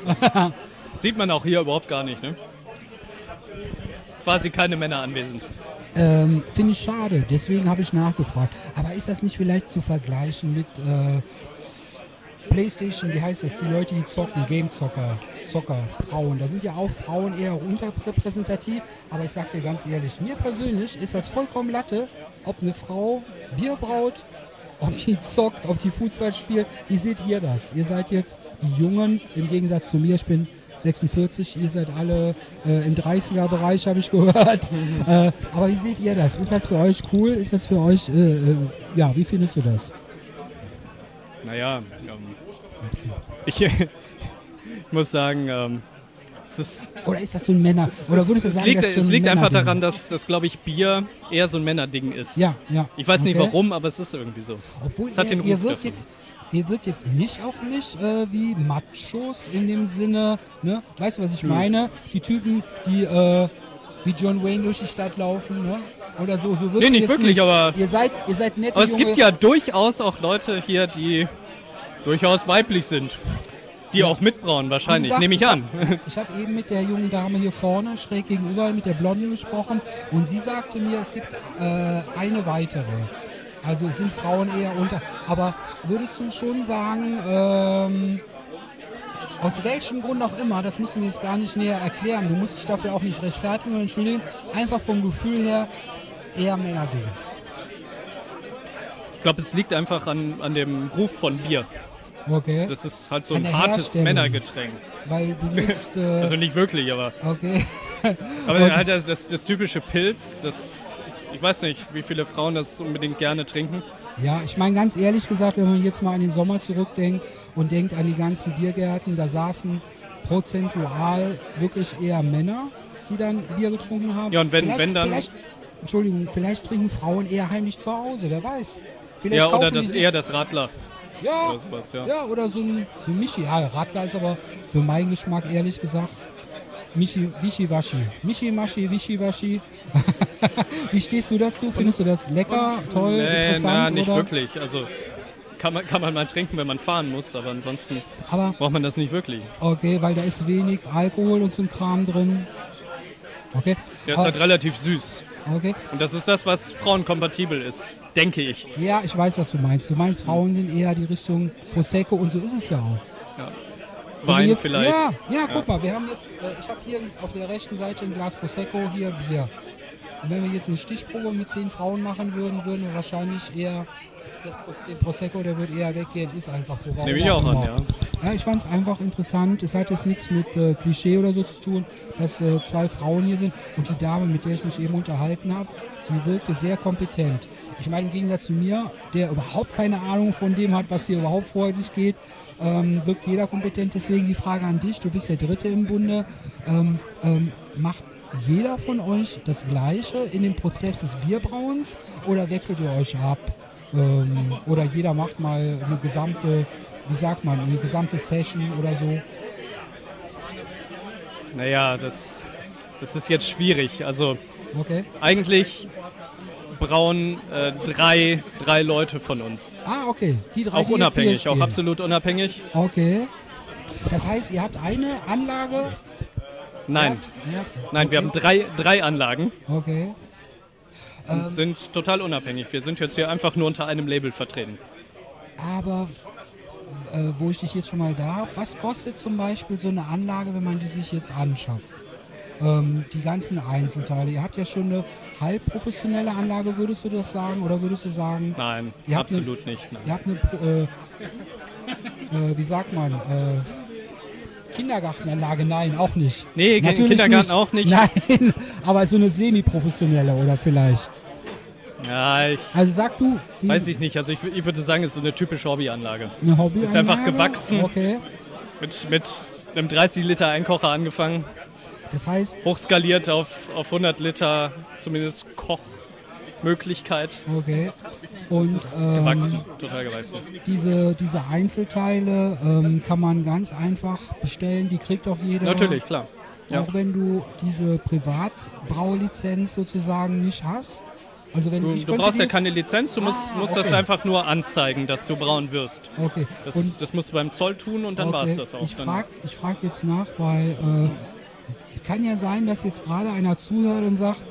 sieht man auch hier überhaupt gar nicht. Ne? Quasi keine Männer anwesend. Ähm, Finde ich schade, deswegen habe ich nachgefragt. Aber ist das nicht vielleicht zu vergleichen mit äh, PlayStation, wie heißt das? Die Leute, die zocken, Gamezocker, Zocker, Frauen. Da sind ja auch Frauen eher unterrepräsentativ. Aber ich sag dir ganz ehrlich, mir persönlich ist das vollkommen Latte, ob eine Frau Bier braut, ob die zockt, ob die Fußball spielt. Wie seht ihr das? Ihr seid jetzt die Jungen, im Gegensatz zu mir, ich bin 46, ihr seid alle äh, im 30er-Bereich, habe ich gehört. äh, aber wie seht ihr das? Ist das für euch cool? Ist das für euch, äh, äh, ja, wie findest du das? Naja, ähm, ich, ich muss sagen, ähm, es, ist, Oder ist das so ein Männer? Oder würdest du es sagen, liegt, es ein liegt einfach daran, dass, dass glaube ich, Bier eher so ein Männerding ist. Ja, ja. Ich weiß nicht Okay. warum, aber es ist irgendwie so. Obwohl Es hat ihr, den ihr wirkt davon. jetzt, ihr wirkt jetzt nicht auf mich äh, wie Machos in dem Sinne, ne? Weißt du, was ich meine? Die Typen, die äh, wie John Wayne durch die Stadt laufen, ne? Oder so, so wirkt Nee, nicht wirklich, aber- Ihr seid, ihr seid nette Aber es gibt ja durchaus auch Leute hier, die durchaus weiblich sind. Die Ja. auch mitbrauen, wahrscheinlich, gesagt, nehme ich hab- an. Ich habe eben mit der jungen Dame hier vorne schräg gegenüber mit der Blonden gesprochen und sie sagte mir, es gibt äh, eine weitere. Also sind Frauen eher unter. Aber würdest du schon sagen, ähm, aus welchem Grund auch immer, das müssen wir jetzt gar nicht näher erklären, du musst dich dafür auch nicht rechtfertigen oder entschuldigen, einfach vom Gefühl her eher Männerding. Ich glaube, es liegt einfach an, an dem Ruf von Bier. Okay? Das ist halt so ein hartes. Männergetränk. Weil du bist. Äh, Also nicht wirklich, aber. okay. Aber Und- halt das, das, das typische Pilz, das. Ich weiß nicht, wie viele Frauen das unbedingt gerne trinken. Ja, ich meine ganz ehrlich gesagt, wenn man jetzt mal an den Sommer zurückdenkt und denkt an die ganzen Biergärten, da saßen prozentual wirklich eher Männer, die dann Bier getrunken haben. Ja, und wenn, vielleicht, wenn dann. Vielleicht, Entschuldigung, vielleicht trinken Frauen eher heimlich zu Hause, wer weiß. Vielleicht Ja, oder das eher das Radler ja, oder sowas, ja. ja, oder so ein, so ein Michi. Ja, Radler ist aber für meinen Geschmack ehrlich gesagt Michi, Wischiwaschi. Michi, Maschi, Wischiwaschi. Wie stehst du dazu? Findest du das lecker, toll, Nee, interessant? na, nicht oder? wirklich. Also kann man, kann man mal trinken, wenn man fahren muss, aber ansonsten Aber braucht man das nicht wirklich. okay, weil da ist wenig Alkohol und so ein Kram drin. Okay. Der ist Aber- halt relativ süß. okay. Und das ist das, was frauenkompatibel ist, denke ich. Ja, ich weiß, was du meinst. Du meinst, Frauen sind eher die Richtung Prosecco und so ist es ja auch. Wein jetzt, vielleicht. Ja, ja, guck mal, wir haben jetzt, äh, ich habe hier auf der rechten Seite ein Glas Prosecco, hier Bier. Und wenn wir jetzt eine Stichprobe mit zehn Frauen machen würden, würden wir wahrscheinlich eher das, den Prosecco, der wird eher weggehen. Ist einfach so. Nehme ich auch an, ja. Ja, ich fand es einfach interessant. Es hat jetzt nichts mit äh, Klischee oder so zu tun, dass äh, zwei Frauen hier sind und die Dame, mit der ich mich eben unterhalten habe, die wirkte sehr kompetent. Ich meine, im Gegensatz zu mir, der überhaupt keine Ahnung von dem hat, was hier überhaupt vor sich geht, ähm, wirkt jeder kompetent. Deswegen die Frage an dich, du bist der Dritte im Bunde. Ähm, ähm, macht jeder von euch das Gleiche in dem Prozess des Bierbrauens oder wechselt ihr euch ab? Ähm, oder jeder macht mal eine gesamte, wie sagt man, eine gesamte Session oder so. Naja, das, das ist jetzt schwierig. Also Okay. eigentlich brauen äh, drei, drei Leute von uns. Ah, okay. Die drei, Auch die unabhängig, auch absolut unabhängig. Okay. Das heißt, ihr habt eine Anlage. Nein, Ja, nein, wir okay. haben drei, drei Anlagen Okay. Ähm. sind total unabhängig. Wir sind jetzt hier einfach nur unter einem Label vertreten. Aber äh, wo ich dich jetzt schon mal da habe, was kostet zum Beispiel so eine Anlage, wenn man die sich jetzt anschafft? Ähm, die ganzen Einzelteile. Ihr habt ja schon eine halbprofessionelle Anlage, würdest du das sagen? Oder würdest du sagen, Nein, Ihr habt absolut nicht. Nein. ihr habt eine, äh, äh, wie sagt man, äh, Kindergartenanlage? Nein, auch nicht. Nee, Natürlich Kindergarten auch nicht. Nein, aber so eine semi-professionelle oder vielleicht. Ja, ich Also sag du, weiß ich nicht. Also ich, ich würde sagen, es ist eine typische Hobbyanlage. eine Hobby ist einfach gewachsen. Okay. Mit, mit einem 30 Liter Einkocher angefangen, Das heißt, hochskaliert auf, auf 100 Liter, zumindest Kochmöglichkeit. okay. Und Gewachsen, ähm, total gewachsen. diese, diese Einzelteile ähm, kann man ganz einfach bestellen. Die kriegt auch jeder. Natürlich, klar. Ja. Auch wenn du diese Privatbraulizenz sozusagen nicht hast. Also wenn Du, ich du brauchst ja keine Lizenz, du musst, Ah, musst das okay. einfach nur anzeigen, dass du braun wirst. Okay. Das, Und das musst du beim Zoll tun und dann war es Okay, das auch. Ich frage frag jetzt nach, weil äh, kann ja sein, dass jetzt gerade einer zuhört und sagt,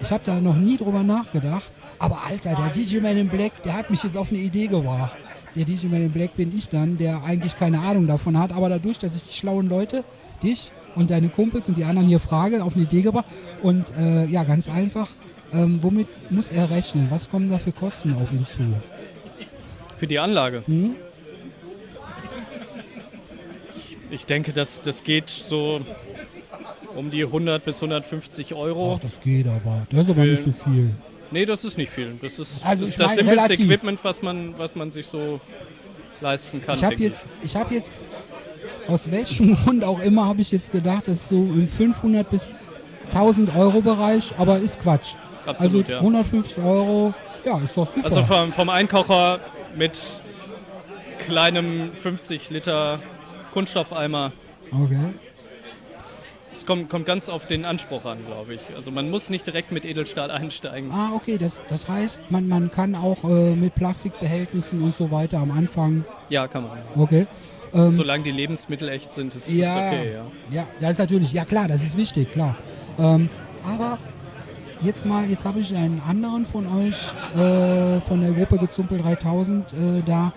ich habe da noch nie drüber nachgedacht, aber Alter, der DJ Man in Black, der hat mich jetzt auf eine Idee gebracht. Der DJ Man in Black bin ich dann, der eigentlich keine Ahnung davon hat, aber dadurch, dass ich die schlauen Leute, dich und deine Kumpels und die anderen hier frage, auf eine Idee gebracht und äh, ja, ganz einfach, ähm, womit muss er rechnen? Was kommen da für Kosten auf ihn zu? Für die Anlage. Hm? Ich denke, das, das geht so um die 100 bis 150 Euro. Ach, das geht aber. Das ist aber nicht so viel. Nee, das ist nicht viel. Das ist, Also das, ist das simpelste relativ. Equipment, was man, was man sich so leisten kann. Ich habe jetzt, ich habe jetzt, aus welchem Grund auch immer, habe ich jetzt gedacht, das ist so im 500 bis 1000 Euro Bereich, aber ist Quatsch. Absolut, also ja. 150 Euro, ja, ist doch super. Also vom, vom Einkocher mit kleinem 50 Liter Kunststoffeimer. okay. Es kommt, kommt ganz auf den Anspruch an, glaube ich. Also man muss nicht direkt mit Edelstahl einsteigen. Ah, okay, das, das heißt, man, man kann auch äh, mit Plastikbehältnissen und so weiter am Anfang, Ja, kann man. okay. Ähm, Solange die Lebensmittel echt sind, ist es ja, okay, ja. ja, das ist natürlich, ja klar, das ist wichtig, klar. Ähm, aber jetzt mal, jetzt habe ich einen anderen von euch, äh, von der Gruppe Gezumpel 3000 äh, da.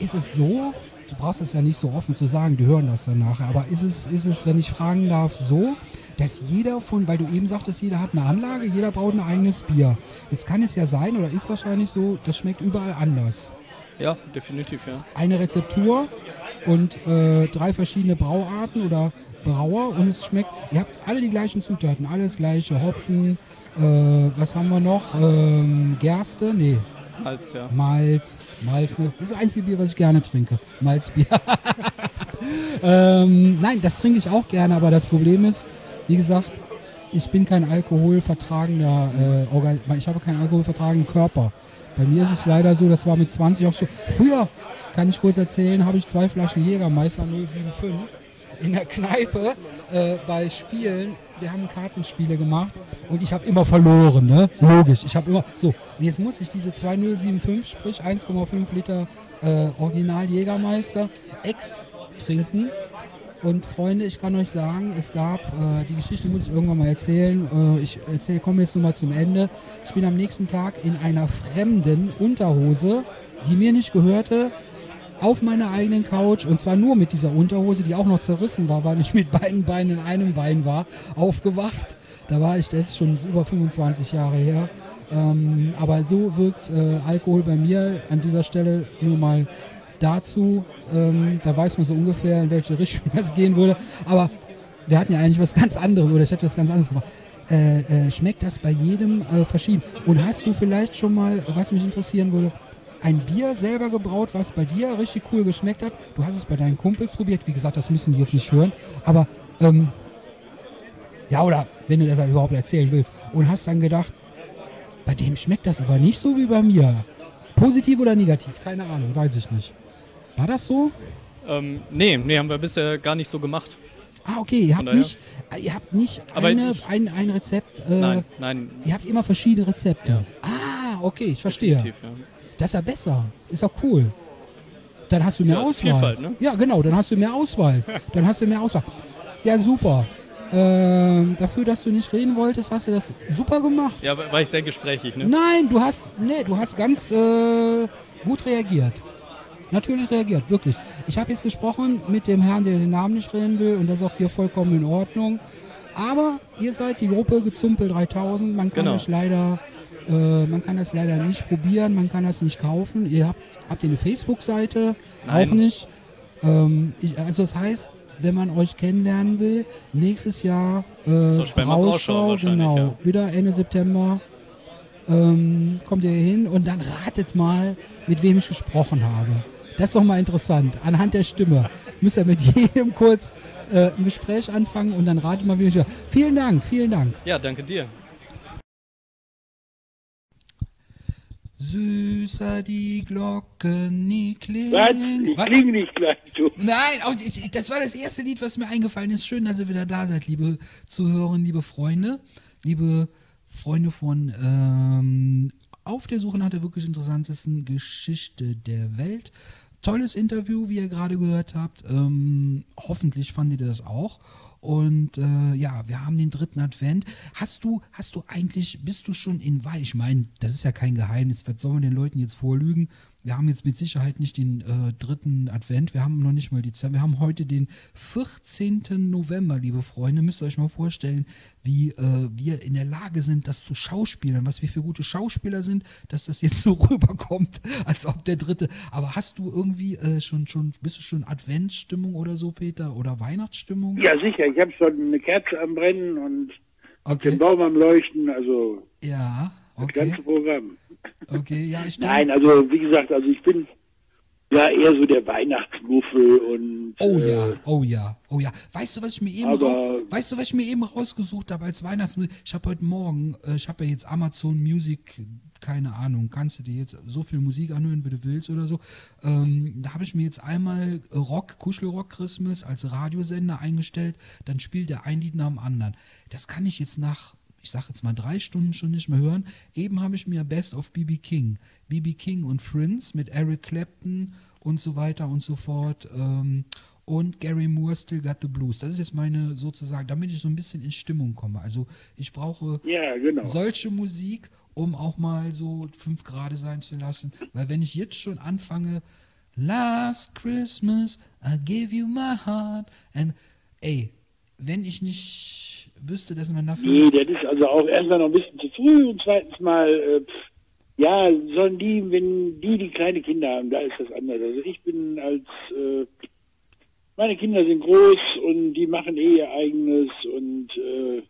Ist es so, du brauchst es ja nicht so offen zu sagen, die hören das dann nachher, aber ist es, ist es, wenn ich fragen darf, so, dass jeder von, weil du eben sagtest, jeder hat eine Anlage, jeder braucht ein eigenes Bier. Jetzt kann es ja sein, oder ist wahrscheinlich so, das schmeckt überall anders. Ja, definitiv, ja. eine Rezeptur und äh, drei verschiedene Brauarten oder Brauer und es schmeckt, ihr habt alle die gleichen Zutaten, alles gleiche, Hopfen, äh, was haben wir noch, ähm, Gerste, nee, Malz, ja. Malz, Malz. Ne? Das ist das einzige Bier, was ich gerne trinke. Malzbier. ähm, nein, das trinke ich auch gerne, aber das Problem ist, wie gesagt, ich bin kein alkoholvertragender, äh, Organ ich habe keinen alkoholvertragenden Körper. Bei mir ist es leider so, das war mit 20 auch so. Früher, kann ich kurz erzählen, habe ich zwei Flaschen Jägermeister 075 in der Kneipe äh, bei Spielen. Wir haben Kartenspiele gemacht und ich habe immer verloren, ne? Logisch. Ich habe immer. So, und jetzt muss ich diese 2075, sprich 1,5 Liter äh, Original Jägermeister, Ex trinken. Und Freunde, ich kann euch sagen, es gab, äh, die Geschichte muss ich irgendwann mal erzählen. Äh, ich erzähle, komme jetzt nur mal zum Ende. Ich bin am nächsten Tag in einer fremden Unterhose, die mir nicht gehörte, auf meiner eigenen Couch und zwar nur mit dieser Unterhose, die auch noch zerrissen war, weil ich mit beiden Beinen in einem Bein war, aufgewacht. Da war ich, das ist schon über 25 Jahre her. Ähm, aber so wirkt äh, Alkohol bei mir an dieser Stelle nur mal dazu. Ähm, da weiß man so ungefähr, in welche Richtung das gehen würde. Aber wir hatten ja eigentlich was ganz anderes oder ich hätte was ganz anderes gemacht. Äh, äh, schmeckt das bei jedem äh, verschieden? Und hast du vielleicht schon mal, was mich interessieren würde, ein Bier selber gebraut, was bei dir richtig cool geschmeckt hat. Du hast es bei deinen Kumpels probiert. Wie gesagt, das müssen die jetzt nicht hören. Aber, ähm, ja, oder wenn du das halt überhaupt erzählen willst. Und hast dann gedacht, bei dem schmeckt das aber nicht so wie bei mir. Positiv oder negativ? Keine Ahnung, weiß ich nicht. War das so? Ähm, nee, nee, haben wir bisher gar nicht so gemacht. Ah, okay, ihr habt nicht, ihr habt nicht eine, ein, ein Rezept. Äh, nein, nein. Ihr habt immer verschiedene Rezepte. Ah, okay, ich verstehe. Ja. Das ist ja besser. Ist auch cool. Dann hast du mehr ja, Auswahl. Vielfalt, ne? Ja, genau, dann hast du mehr Auswahl. dann hast du mehr Auswahl. Ja, super. Ähm, dafür, dass du nicht reden wolltest, hast du das super gemacht. Ja, war ich sehr gesprächig, ne? Nein, du hast, nee, du hast ganz äh, gut reagiert. Natürlich reagiert, wirklich. Ich habe jetzt gesprochen mit dem Herrn, der den Namen nicht reden will, und das ist auch hier vollkommen in Ordnung. Aber ihr seid die Gruppe Gezumpel 3000. Man kann genau. euch leider äh, man kann das leider nicht probieren, man kann das nicht kaufen. Ihr habt, habt ihr eine Facebook-Seite? Auch nicht. Ähm, ich, also das heißt, wenn man euch kennenlernen will, nächstes Jahr äh, so, Vorausschau, genau, ja. wieder Ende September ähm, kommt ihr hin und dann ratet mal, mit wem ich gesprochen habe. Das ist doch mal interessant, anhand der Stimme. Müsst ihr mit jedem kurz äh, ein Gespräch anfangen und dann ratet mal, wie ich. Vielen Dank, vielen Dank. Ja, danke dir. Süßer die Glocken nie klingen. Was? Die klingen nicht gleich, du. Nein, auch, das war das erste Lied, was mir eingefallen ist. Schön, dass ihr wieder da seid, liebe Zuhörer, liebe Freunde, liebe Freunde von ähm, Auf der Suche nach der wirklich interessantesten Geschichte der Welt. Tolles Interview, wie ihr gerade gehört habt. Ähm, hoffentlich fandet ihr das auch. Und äh, ja, wir haben den dritten Advent. Hast du, hast du eigentlich, bist du schon in Weil? Ich meine, das ist ja kein Geheimnis. Was sollen wir den Leuten jetzt vorlügen? Wir haben jetzt mit Sicherheit nicht den äh, dritten Advent, wir haben noch nicht mal die Zeit. Wir haben heute den 14. November, liebe Freunde. Müsst ihr euch mal vorstellen, wie äh, wir in der Lage sind, das zu schauspielern, was wir für gute Schauspieler sind, dass das jetzt so rüberkommt, als ob der dritte. Aber hast du irgendwie äh, schon, schon, bist du schon Adventsstimmung oder so, Peter? Oder Weihnachtsstimmung? Ja, sicher. Ich habe schon eine Kerze am Brennen und okay. den Baum am Leuchten, also. Ja. Okay. Das ganze Programm. Okay, ja, ich Nein, also wie gesagt, also ich bin ja eher so der Weihnachtsmuffel und. Oh äh, ja, oh ja, oh ja. Weißt du, was ich mir eben, aber, weißt du, was ich mir eben rausgesucht habe als Weihnachtsmusik? Ich habe heute Morgen, äh, ich habe ja jetzt Amazon Music, keine Ahnung, kannst du dir jetzt so viel Musik anhören, wie du willst oder so. Ähm, da habe ich mir jetzt einmal Rock, Kuschelrock Christmas als Radiosender eingestellt. Dann spielt der ein Lied nach dem anderen. Das kann ich jetzt nach ich sage jetzt mal drei Stunden schon nicht mehr hören. Eben habe ich mir Best of BB King, BB King und Friends mit Eric Clapton und so weiter und so fort. Ähm, und Gary Moore Still Got the Blues. Das ist jetzt meine sozusagen, damit ich so ein bisschen in Stimmung komme. Also ich brauche ja, genau. solche Musik, um auch mal so fünf Grad sein zu lassen. Weil wenn ich jetzt schon anfange, Last Christmas I gave you my heart and ey, wenn ich nicht wüsste, dass man dafür. Nee, das ist also auch erstmal noch ein bisschen zu früh und zweitens mal, äh, ja, sollen die, wenn die die kleine Kinder haben, da ist das anders. Also ich bin als, äh, meine Kinder sind groß und die machen eh ihr eigenes und äh,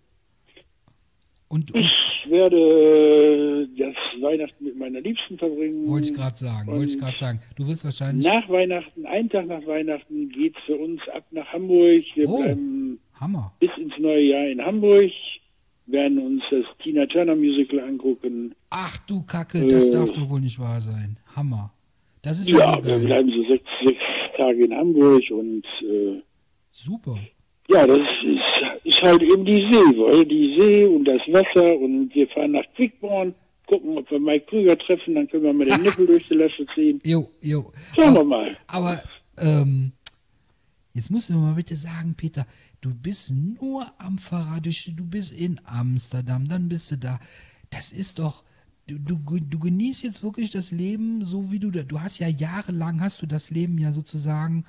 Und, und Ich werde das Weihnachten mit meiner Liebsten verbringen. wollte ich gerade sagen, wollte ich gerade sagen. Du wirst wahrscheinlich Nach Weihnachten, einen Tag nach Weihnachten, geht's für uns ab nach Hamburg. Wir Oh. bleiben Hammer. bis ins neue Jahr in Hamburg, werden uns das Tina Turner Musical angucken. Ach du Kacke, das Äh. darf doch wohl nicht wahr sein. Hammer. Das ist ja, Ja, wohl wir geil. bleiben so sechs, sechs Tage in Hamburg und äh, Super. ja, das ist, ist halt eben die See, weil die See und das Wasser und wir fahren nach Quickborn, gucken, ob wir Mike Krüger treffen, dann können wir mal den Nippel durch die Lasche ziehen. Jo, jo. Schauen wir Aber, mal. aber ähm, jetzt musst du mir mal bitte sagen, Peter, du bist nur am Fahrrad, du bist in Amsterdam, dann bist du da. Das ist doch, du, du, du genießt jetzt wirklich das Leben, so wie du, da- du hast ja jahrelang, hast du das Leben ja sozusagen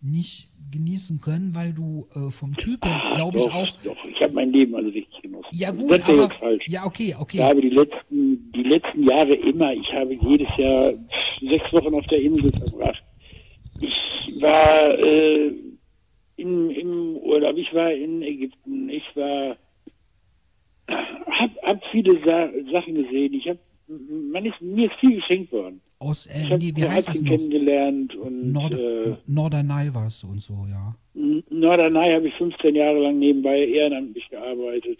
nicht genießen können, weil du äh, vom Typ her, glaube ich, doch, auch, doch, ich habe mein Leben also richtig genossen. ja gut, das aber, jetzt falsch. ja okay, Ich okay, habe die letzten, die letzten Jahre immer, ich habe jedes Jahr sechs Wochen auf der Insel verbracht. Ich war äh, in, im Urlaub, ich war in Ägypten, ich war, hab, hab viele Sa Sachen gesehen. Ich habe, man ist mir ist viel geschenkt worden. aus, Ich äh, habe nee, wie heißt das noch? kennengelernt und Nord äh, Norderney warst du und so, ja. Norderney habe ich 15 Jahre lang nebenbei ehrenamtlich gearbeitet.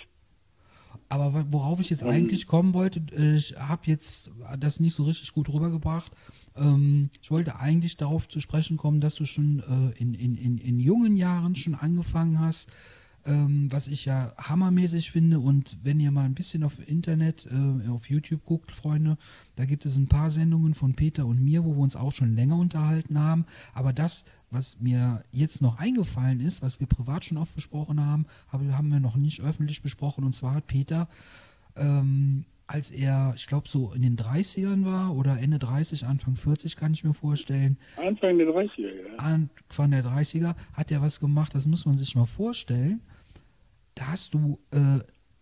Aber worauf ich jetzt Ähm. eigentlich kommen wollte, äh, ich habe jetzt das nicht so richtig gut rübergebracht. Ähm, ich wollte eigentlich darauf zu sprechen kommen, dass du schon äh, in, in, in, in jungen Jahren schon angefangen hast, ähm, was ich ja hammermäßig finde. Und wenn ihr mal ein bisschen auf Internet, äh, auf YouTube guckt, Freunde, da gibt es ein paar Sendungen von Peter und mir, wo wir uns auch schon länger unterhalten haben. Aber das, was mir jetzt noch eingefallen ist, was wir privat schon oft besprochen haben, haben wir noch nicht öffentlich besprochen. Und zwar hat Peter, ähm, als er, ich glaube, so in den 30ern war oder Ende 30, Anfang 40, kann ich mir vorstellen, Anfang der 30er, ja. Anfang der 30er, hat er was gemacht, das muss man sich mal vorstellen. Da hast du äh,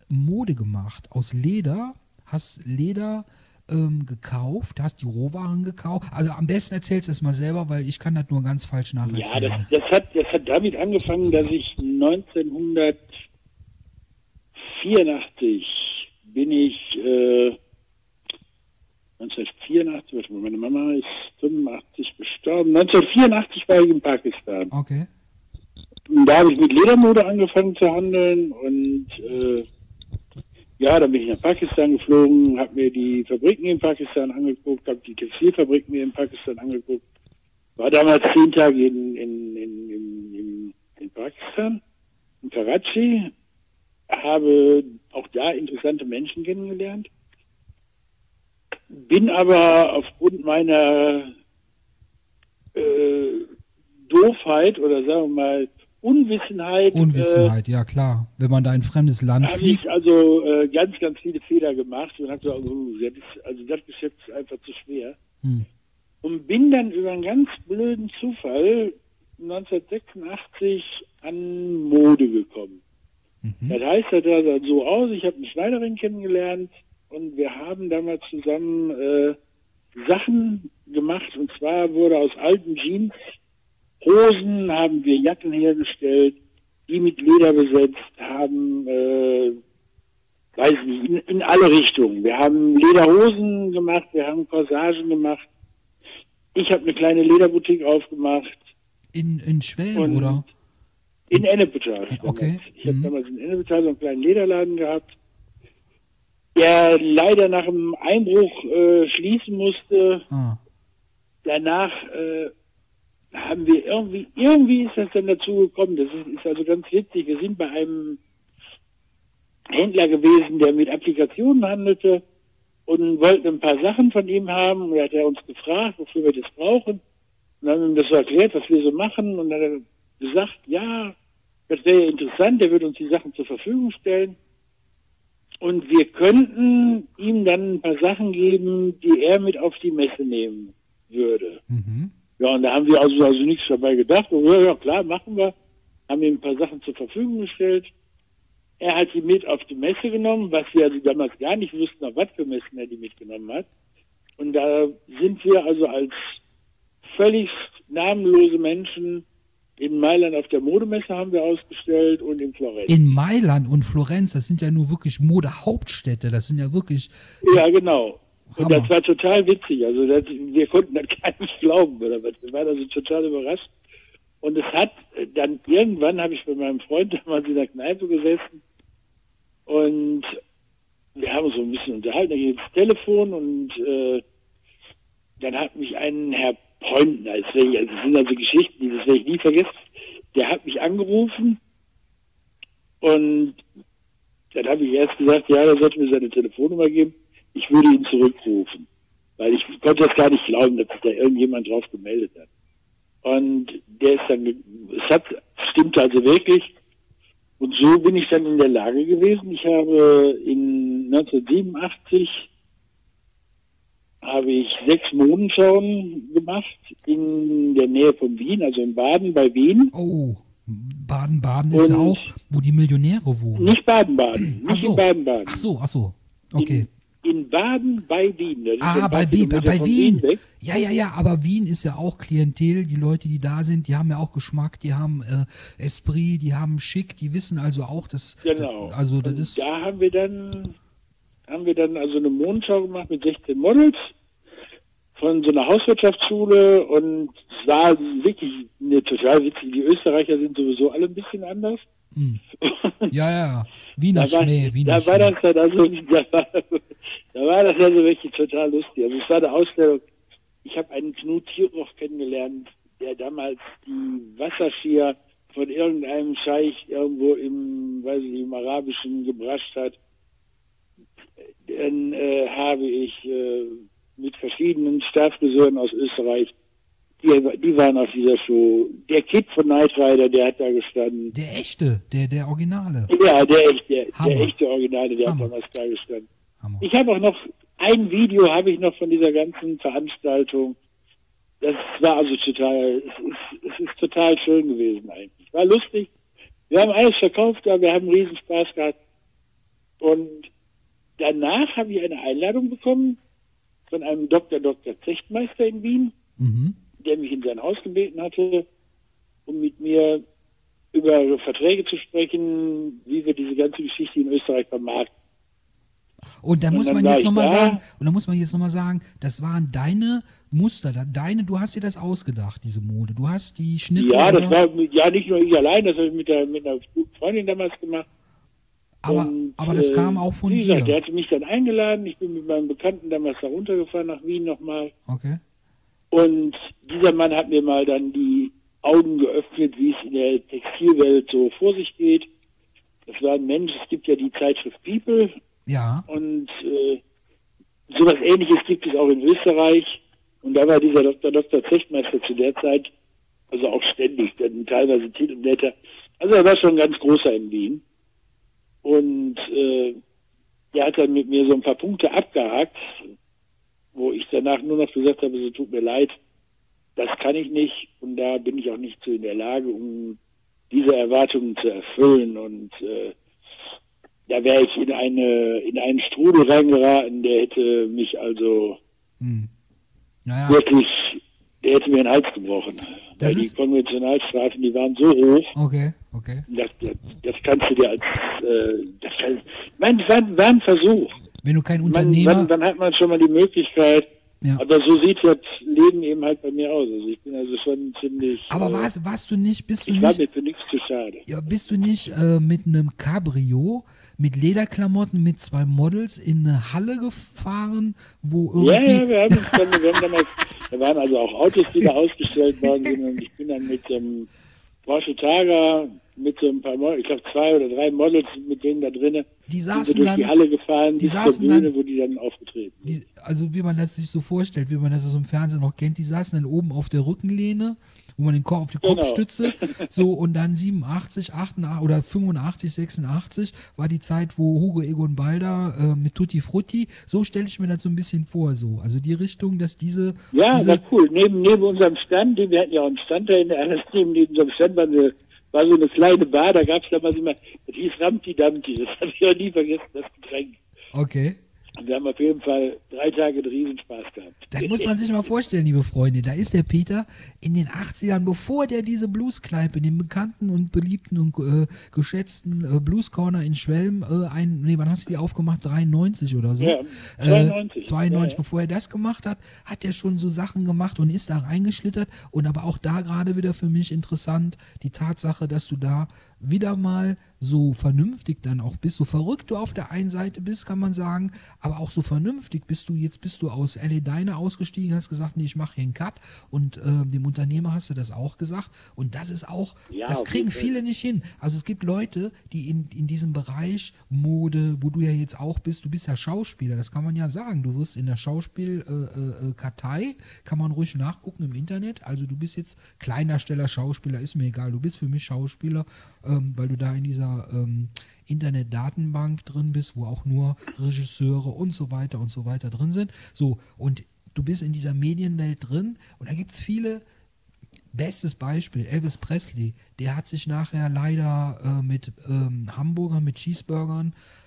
Mode gemacht aus Leder, hast Leder ähm, gekauft, hast die Rohwaren gekauft. Also am besten erzählst du es mal selber, weil ich kann das nur ganz falsch Ja, nacherzählen. das, das, hat, das hat damit angefangen, dass ich 1984 bin ich, äh, 1984, warte mal, meine Mama ist 85 gestorben. 1984 war ich in Pakistan. okay. Und da habe ich mit Ledermode angefangen zu handeln und äh, ja, dann bin ich nach Pakistan geflogen, habe mir die Fabriken in Pakistan angeguckt, habe die Textilfabriken mir in Pakistan angeguckt. War damals zehn Tage in, in, in, in, in, in Pakistan, in Karachi, habe auch da interessante Menschen kennengelernt, bin aber aufgrund meiner äh, Doofheit oder sagen wir mal Unwissenheit, äh, Unwissenheit, ja klar. Wenn man da in ein fremdes Land habe fliegt. ich also äh, ganz, ganz viele Fehler gemacht und habe gesagt, das ist, also das Geschäft ist einfach zu schwer. Hm. Und bin dann über einen ganz blöden Zufall 1986 an Mode gekommen. Mhm. Das heißt, das sah dann so aus, ich habe eine Schneiderin kennengelernt und wir haben damals zusammen äh, Sachen gemacht und zwar wurde aus alten Jeans Hosen haben wir Jacken hergestellt, die mit Leder besetzt haben, äh, weiß nicht, in, in alle Richtungen. Wir haben Lederhosen gemacht, wir haben Corsagen gemacht. Ich habe eine kleine Lederboutique aufgemacht In, in Schwelm, oder? In Ennepetal. Okay. Ich habe Mhm. damals in Ennepetal so einen kleinen Lederladen gehabt, der leider nach dem Einbruch äh, schließen musste. Ah, danach äh, haben wir irgendwie, irgendwie ist das dann dazu gekommen. Das ist, ist also ganz witzig. Wir sind bei einem Händler gewesen, der mit Applikationen handelte und wollten ein paar Sachen von ihm haben. Und da hat er uns gefragt, wofür wir das brauchen. Und dann haben wir ihm das so erklärt, was wir so machen. Und dann er gesagt, ja, das wäre interessant, der würde uns die Sachen zur Verfügung stellen. Und wir könnten ihm dann ein paar Sachen geben, die er mit auf die Messe nehmen würde. mhm. Ja, und da haben wir also, also nichts dabei gedacht. Und, ja, ja, klar, machen wir. Haben ihm ein paar Sachen zur Verfügung gestellt. Er hat sie mit auf die Messe genommen, was wir also damals gar nicht wussten, auf was für Messen er die mitgenommen hat. Und da sind wir also als völlig namenlose Menschen In Mailand auf der Modemesse haben wir ausgestellt und in Florenz. In Mailand und Florenz, das sind ja nur wirklich Modehauptstädte. Das sind ja wirklich. Ja, genau. Und Hammer. das war total witzig. Also das, wir konnten das gar nicht glauben. Oder was. Wir waren also total überrascht. Und es hat dann irgendwann habe ich mit meinem Freund damals in der Kneipe gesessen und wir haben uns so ein bisschen unterhalten, da ging das Telefon und äh, dann hat mich ein Herr Pointen, als wenn ich, also das sind also Geschichten, die das werde ich nie vergessen, der hat mich angerufen und dann habe ich erst gesagt, ja, er sollte mir seine Telefonnummer geben, ich würde ihn zurückrufen. Weil ich konnte das gar nicht glauben, dass sich da irgendjemand drauf gemeldet hat. Und der ist dann, es hat, stimmt also wirklich. Und so bin ich dann in der Lage gewesen. Ich habe in 1987 habe ich sechs Modenschauen gemacht in der Nähe von Wien, also in Baden bei Wien. Oh, Baden-Baden ist ja auch, wo die Millionäre wohnen. Nicht Baden-Baden, nicht so. in Baden-Baden. Ach so, ach so. Okay. In, in Baden bei Wien. Das Ah, bei, Wien, bei Wien. weg. Ja, ja, ja, aber Wien ist ja auch Klientel. Die Leute, die da sind, die haben ja auch Geschmack, die haben äh, Esprit, die haben Schick, die wissen also auch, dass. Genau. Also, das Und ist. da haben wir dann haben wir dann also eine Mondschau gemacht mit 16 Models von so einer Hauswirtschaftsschule und es war wirklich eine total witzig. Die Österreicher sind sowieso alle ein bisschen anders. Hm. Ja, ja. Wiener Da war, Schnee, Wiener da war das dann also, da war, da war das also wirklich total lustig. Also es war eine Ausstellung. Ich habe einen Knut Tieroch kennengelernt, der damals die Wasserskier von irgendeinem Scheich irgendwo im, weiß ich nicht, im Arabischen gebrascht hat. Dann äh, habe ich äh, mit verschiedenen Staatsbesuchern aus Österreich, die, die waren auf dieser Show. Der Kid von Knight Rider, der hat da gestanden. Der echte, der, der Originale. Ja, der echte, Hammer. der echte Originale, der Hammer. hat damals da gestanden. Hammer. Ich habe auch noch ein Video habe ich noch von dieser ganzen Veranstaltung. Das war also total, es ist, es ist total schön gewesen eigentlich. War lustig. Wir haben alles verkauft, aber wir haben riesen Spaß gehabt. Und danach habe ich eine Einladung bekommen von einem Dr. Dr. Zechtmeister in Wien, Mhm. der mich in sein Haus gebeten hatte, um mit mir über Verträge zu sprechen, wie wir diese ganze Geschichte in Österreich vermarkten. Und da muss man jetzt nochmal sagen, und da muss man jetzt nochmal sagen, das waren deine Muster, deine, du hast dir das ausgedacht, diese Mode. Du hast die Schnitte. Ja, das war ja nicht nur ich allein, das habe ich mit, der, mit einer guten Freundin damals gemacht. Aber, Und, aber das äh, kam auch von wie dir. Der hatte mich dann eingeladen. Ich bin mit meinem Bekannten damals da runtergefahren nach Wien nochmal. Okay. Und dieser Mann hat mir mal dann die Augen geöffnet, wie es in der Textilwelt so vor sich geht. Das war ein Mensch, es gibt ja die Zeitschrift People Ja. und äh, sowas ähnliches gibt es auch in Österreich. Und da war dieser Dr. Dr. Zechtmeister zu der Zeit, also auch ständig, dann teilweise Titelblätter. Also er war schon ein ganz großer in Wien. Und äh, der hat dann mit mir so ein paar Punkte abgehakt, wo ich danach nur noch gesagt habe, so tut mir leid, das kann ich nicht und da bin ich auch nicht zu in der Lage, um diese Erwartungen zu erfüllen. Und äh, da wäre ich in eine in einen Strudel reingeraten, der hätte mich also Hm. Naja, wirklich, der hätte mir den Hals gebrochen. Das Weil die Konventionalstrafen, die waren so hoch, okay, okay. das, das, das kannst du dir als, äh, das ich das war, war ein Versuch. Wenn du kein Man, Unternehmer. dann, dann hat man schon mal die Möglichkeit, Ja. aber so sieht das Leben eben halt bei mir aus. Also ich bin also schon ziemlich, Aber äh, warst, warst du nicht, bist du ich war nicht, mir für nichts zu schade. ja, bist du nicht äh, mit einem Cabrio, mit Lederklamotten, mit zwei Models in eine Halle gefahren, wo Ja, irgendwie. ja, wir haben uns dann, wir haben damals, da waren also auch Autos, die da ausgestellt worden sind und ich bin dann mit dem Porsche Targa mit so ein paar Models, ich glaube zwei oder drei Models mit denen da drinnen, Die sind wir saßen durch dann- die Halle gefahren, die saßen Bühne, dann- wo die dann aufgetreten sind. Die, also wie man das sich so vorstellt, wie man das aus dem Fernsehen noch kennt, die saßen dann oben auf der Rückenlehne, wo man den Kopf auf die Genau. Kopfstütze, so und dann 87, 88 oder 85, 86 war die Zeit, wo Hugo Egon Balder äh, mit Tutti Frutti, so stelle ich mir das so ein bisschen vor, so. Also die Richtung, dass diese, Ja, diese war cool. Neben, neben unserem Stand, den wir hatten ja auch einen Stand da in der neben, neben unserem Stand war, eine, war so eine kleine Bar, da gab es damals immer, das hieß Ramti Damti, das habe ich auch nie vergessen, das Getränk. okay, wir haben auf jeden Fall drei Tage einen Riesenspaß gehabt. Das muss man sich mal vorstellen, liebe Freunde. Da ist der Peter in den 80ern, bevor der diese Blueskneipe, den bekannten und beliebten und äh, geschätzten äh, Blues Corner in Schwelm, äh, ein, nee, wann hast du die aufgemacht? 93 oder so? Ja, 92. Äh, 92, Ja, ja. bevor er das gemacht hat, hat er schon so Sachen gemacht und ist da reingeschlittert. Und aber auch da gerade wieder für mich interessant, die Tatsache, dass du da wieder mal so vernünftig dann auch bist, so verrückt du auf der einen Seite bist, kann man sagen, aber auch so vernünftig bist du, jetzt bist du aus LA Diner ausgestiegen, hast gesagt, nee, ich mache hier einen Cut. Und äh, dem Unternehmer hast du das auch gesagt. Und das ist auch, Ja, das kriegen Fall. viele nicht hin. Also es gibt Leute, die in, in diesem Bereich Mode, wo du ja jetzt auch bist, du bist ja Schauspieler, das kann man ja sagen, du wirst in der Schauspielkartei, äh, äh, Kartei, kann man ruhig nachgucken im Internet, also du bist jetzt Kleindarsteller, Schauspieler, ist mir egal, du bist für mich Schauspieler, ähm, weil du da in dieser ähm, Internetdatenbank drin bist, wo auch nur Regisseure und so weiter und so weiter drin sind. So, und du bist in dieser Medienwelt drin und da gibt es viele Bestes Beispiel, Elvis Presley, der hat sich nachher leider äh, mit ähm, Hamburgern, mit Cheeseburgern äh,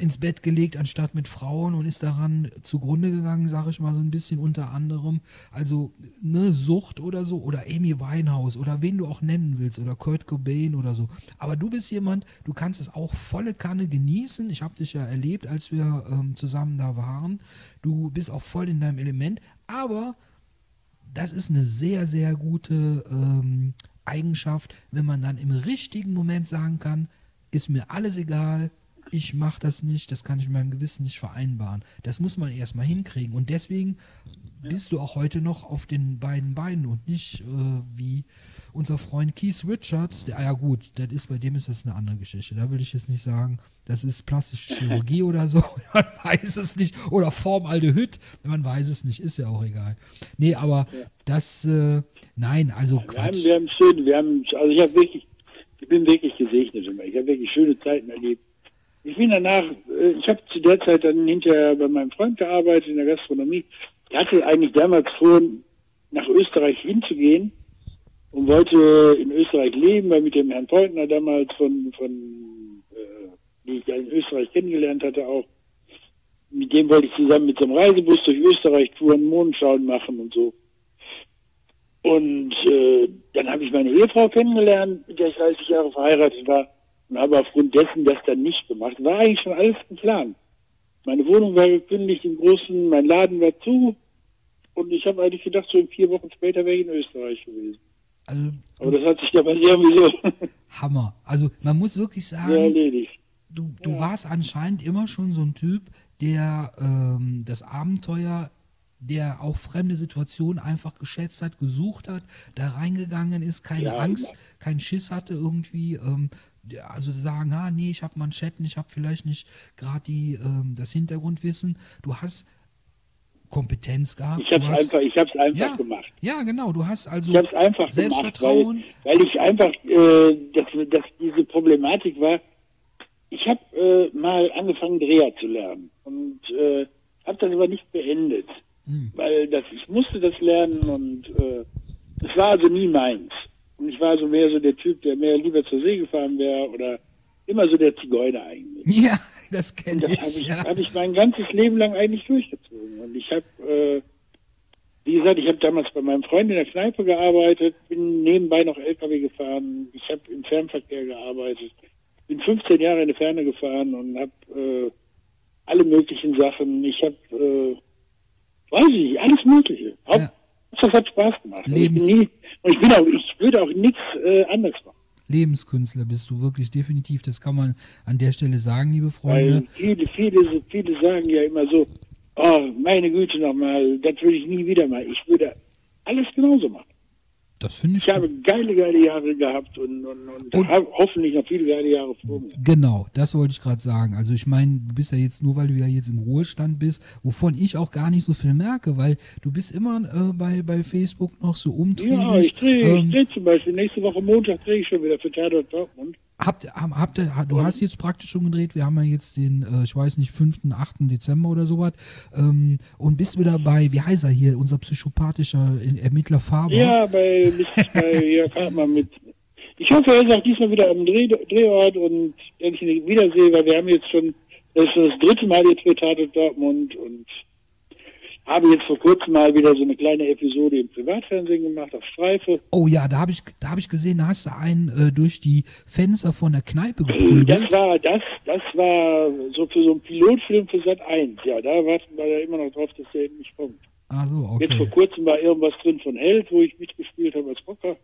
ins Bett gelegt, anstatt mit Frauen und ist daran zugrunde gegangen, sage ich mal so ein bisschen unter anderem. Also ne Sucht oder so oder Amy Winehouse oder wen du auch nennen willst oder Kurt Cobain oder so. Aber du bist jemand, du kannst es auch volle Kanne genießen. Ich habe dich ja erlebt, als wir ähm, zusammen da waren. Du bist auch voll in deinem Element, aber das ist eine sehr, sehr gute ähm, Eigenschaft, wenn man dann im richtigen Moment sagen kann, ist mir alles egal, ich mache das nicht, das kann ich mit meinem Gewissen nicht vereinbaren. Das muss man erstmal hinkriegen. Und deswegen bist du auch heute noch auf den beiden Beinen und nicht äh, wie unser Freund Keith Richards. Der, ah ja gut, das ist, bei dem ist das eine andere Geschichte. Da will ich jetzt nicht sagen, das ist plastische Chirurgie oder so. Man weiß es nicht. Oder Formaldehyd. Man weiß es nicht. Ist ja auch egal. Nee, aber das, äh, nein, also Wir haben, Quatsch. wir haben schön, wir haben, also ich habe wirklich, ich bin wirklich gesegnet immer. Ich habe wirklich schöne Zeiten erlebt. Ich bin danach, äh, ich habe zu der Zeit dann hinterher bei meinem Freund gearbeitet in der Gastronomie. Er hatte eigentlich damals vor, nach Österreich hinzugehen und wollte in Österreich leben, weil mit dem Herrn Peutner damals von, von äh, die ich in Österreich kennengelernt hatte auch, mit dem wollte ich zusammen mit so einem Reisebus durch Österreich touren, Mondschauen machen und so. Und äh, dann habe ich meine Ehefrau kennengelernt, mit der ich 30 Jahre verheiratet war und habe aufgrund dessen das dann nicht gemacht. War eigentlich schon alles geplant. Meine Wohnung war gekündigt im Großen, mein Laden war zu und ich habe eigentlich gedacht, so in vier Wochen später wäre ich in Österreich gewesen. Also, Aber das hat sich dabei irgendwie so Hammer. Also man muss wirklich sagen, erledigt. du, du warst anscheinend immer schon so ein Typ, der ähm, das Abenteuer, der auch fremde Situationen einfach geschätzt hat, gesucht hat, da reingegangen ist, keine Ja, Angst, keinen Schiss hatte irgendwie. Ähm, also sagen, ah nee, ich habe Manschetten, ich habe vielleicht nicht gerade die ähm, das Hintergrundwissen. Du hast Kompetenz gehabt. Ich habe es einfach, ich habe es einfach ja, gemacht. ja, genau. Du hast also Ich habe es einfach gemacht, Selbstvertrauen. weil, weil ich einfach, äh, dass, dass diese Problematik war, ich habe äh, mal angefangen, Dreher zu lernen und äh, habe das aber nicht beendet, Hm. weil das, ich musste das lernen und äh, es war also nie meins. Und ich war so mehr so der Typ, der mehr lieber zur See gefahren wäre oder immer so der Zigeuner eigentlich. ja, das kenne das ich. habe ich, ja. hab ich mein ganzes Leben lang eigentlich durchgezogen. Und ich habe, äh, wie gesagt, ich habe damals bei meinem Freund in der Kneipe gearbeitet, bin nebenbei noch LKW gefahren, ich habe im Fernverkehr gearbeitet, bin 15 Jahre in der Ferne gefahren und habe äh, alle möglichen Sachen. Ich habe, äh, weiß ich nicht, alles Mögliche. Haupt, Ja. Das hat Spaß gemacht. Und ich, Lebens- nie, und ich bin auch, ich würde auch nichts äh, anders machen. Lebenskünstler bist du wirklich definitiv, das kann man an der Stelle sagen, liebe Weil Freunde. viele, viele, viele sagen ja immer so, oh, meine Güte nochmal, das würde ich nie wieder machen. Ich würde alles genauso machen. Das finde ich Ich habe geile, geile Jahre gehabt und, und, und, Und- habe hoffentlich noch viele geile Jahre vor mir. Genau, das wollte ich gerade sagen. Also ich meine, du bist ja jetzt nur, weil du ja jetzt im Ruhestand bist, wovon ich auch gar nicht so viel merke, weil du bist immer äh, bei, bei Facebook noch so umtriebig. Ja, ich drehe ich ähm, dreh zum Beispiel, nächste Woche Montag drehe ich schon wieder für Tatort Dortmund. Habt, hab- habt, ihr- ha- du hast jetzt praktisch schon gedreht, wir haben ja jetzt den, äh, ich weiß nicht, 5., 8. Dezember oder sowas ähm, und bist wieder bei, wie heißt er hier, unser psychopathischer Ermittler Faber. Ja, bei, bei Jörg Hartmann mit. Ich hoffe, er ist auch diesmal wieder am Dreh, Drehort und wenn ich ihn wiedersehe, weil wir haben jetzt schon Das ist das dritte Mal jetzt für Tatort Dortmund und habe jetzt vor kurzem mal wieder so eine kleine Episode im Privatfernsehen gemacht auf Streife. Oh ja, da habe ich, da habe ich gesehen, da hast du einen äh, durch die Fenster von der Kneipe geprügelt. Das war, das, das war so für so einen Pilotfilm für Sat 1. Ja, da warten wir ja immer noch drauf, dass der endlich kommt. Ah so, okay. Jetzt vor kurzem war irgendwas drin von Held, wo ich mitgespielt habe als Rocker.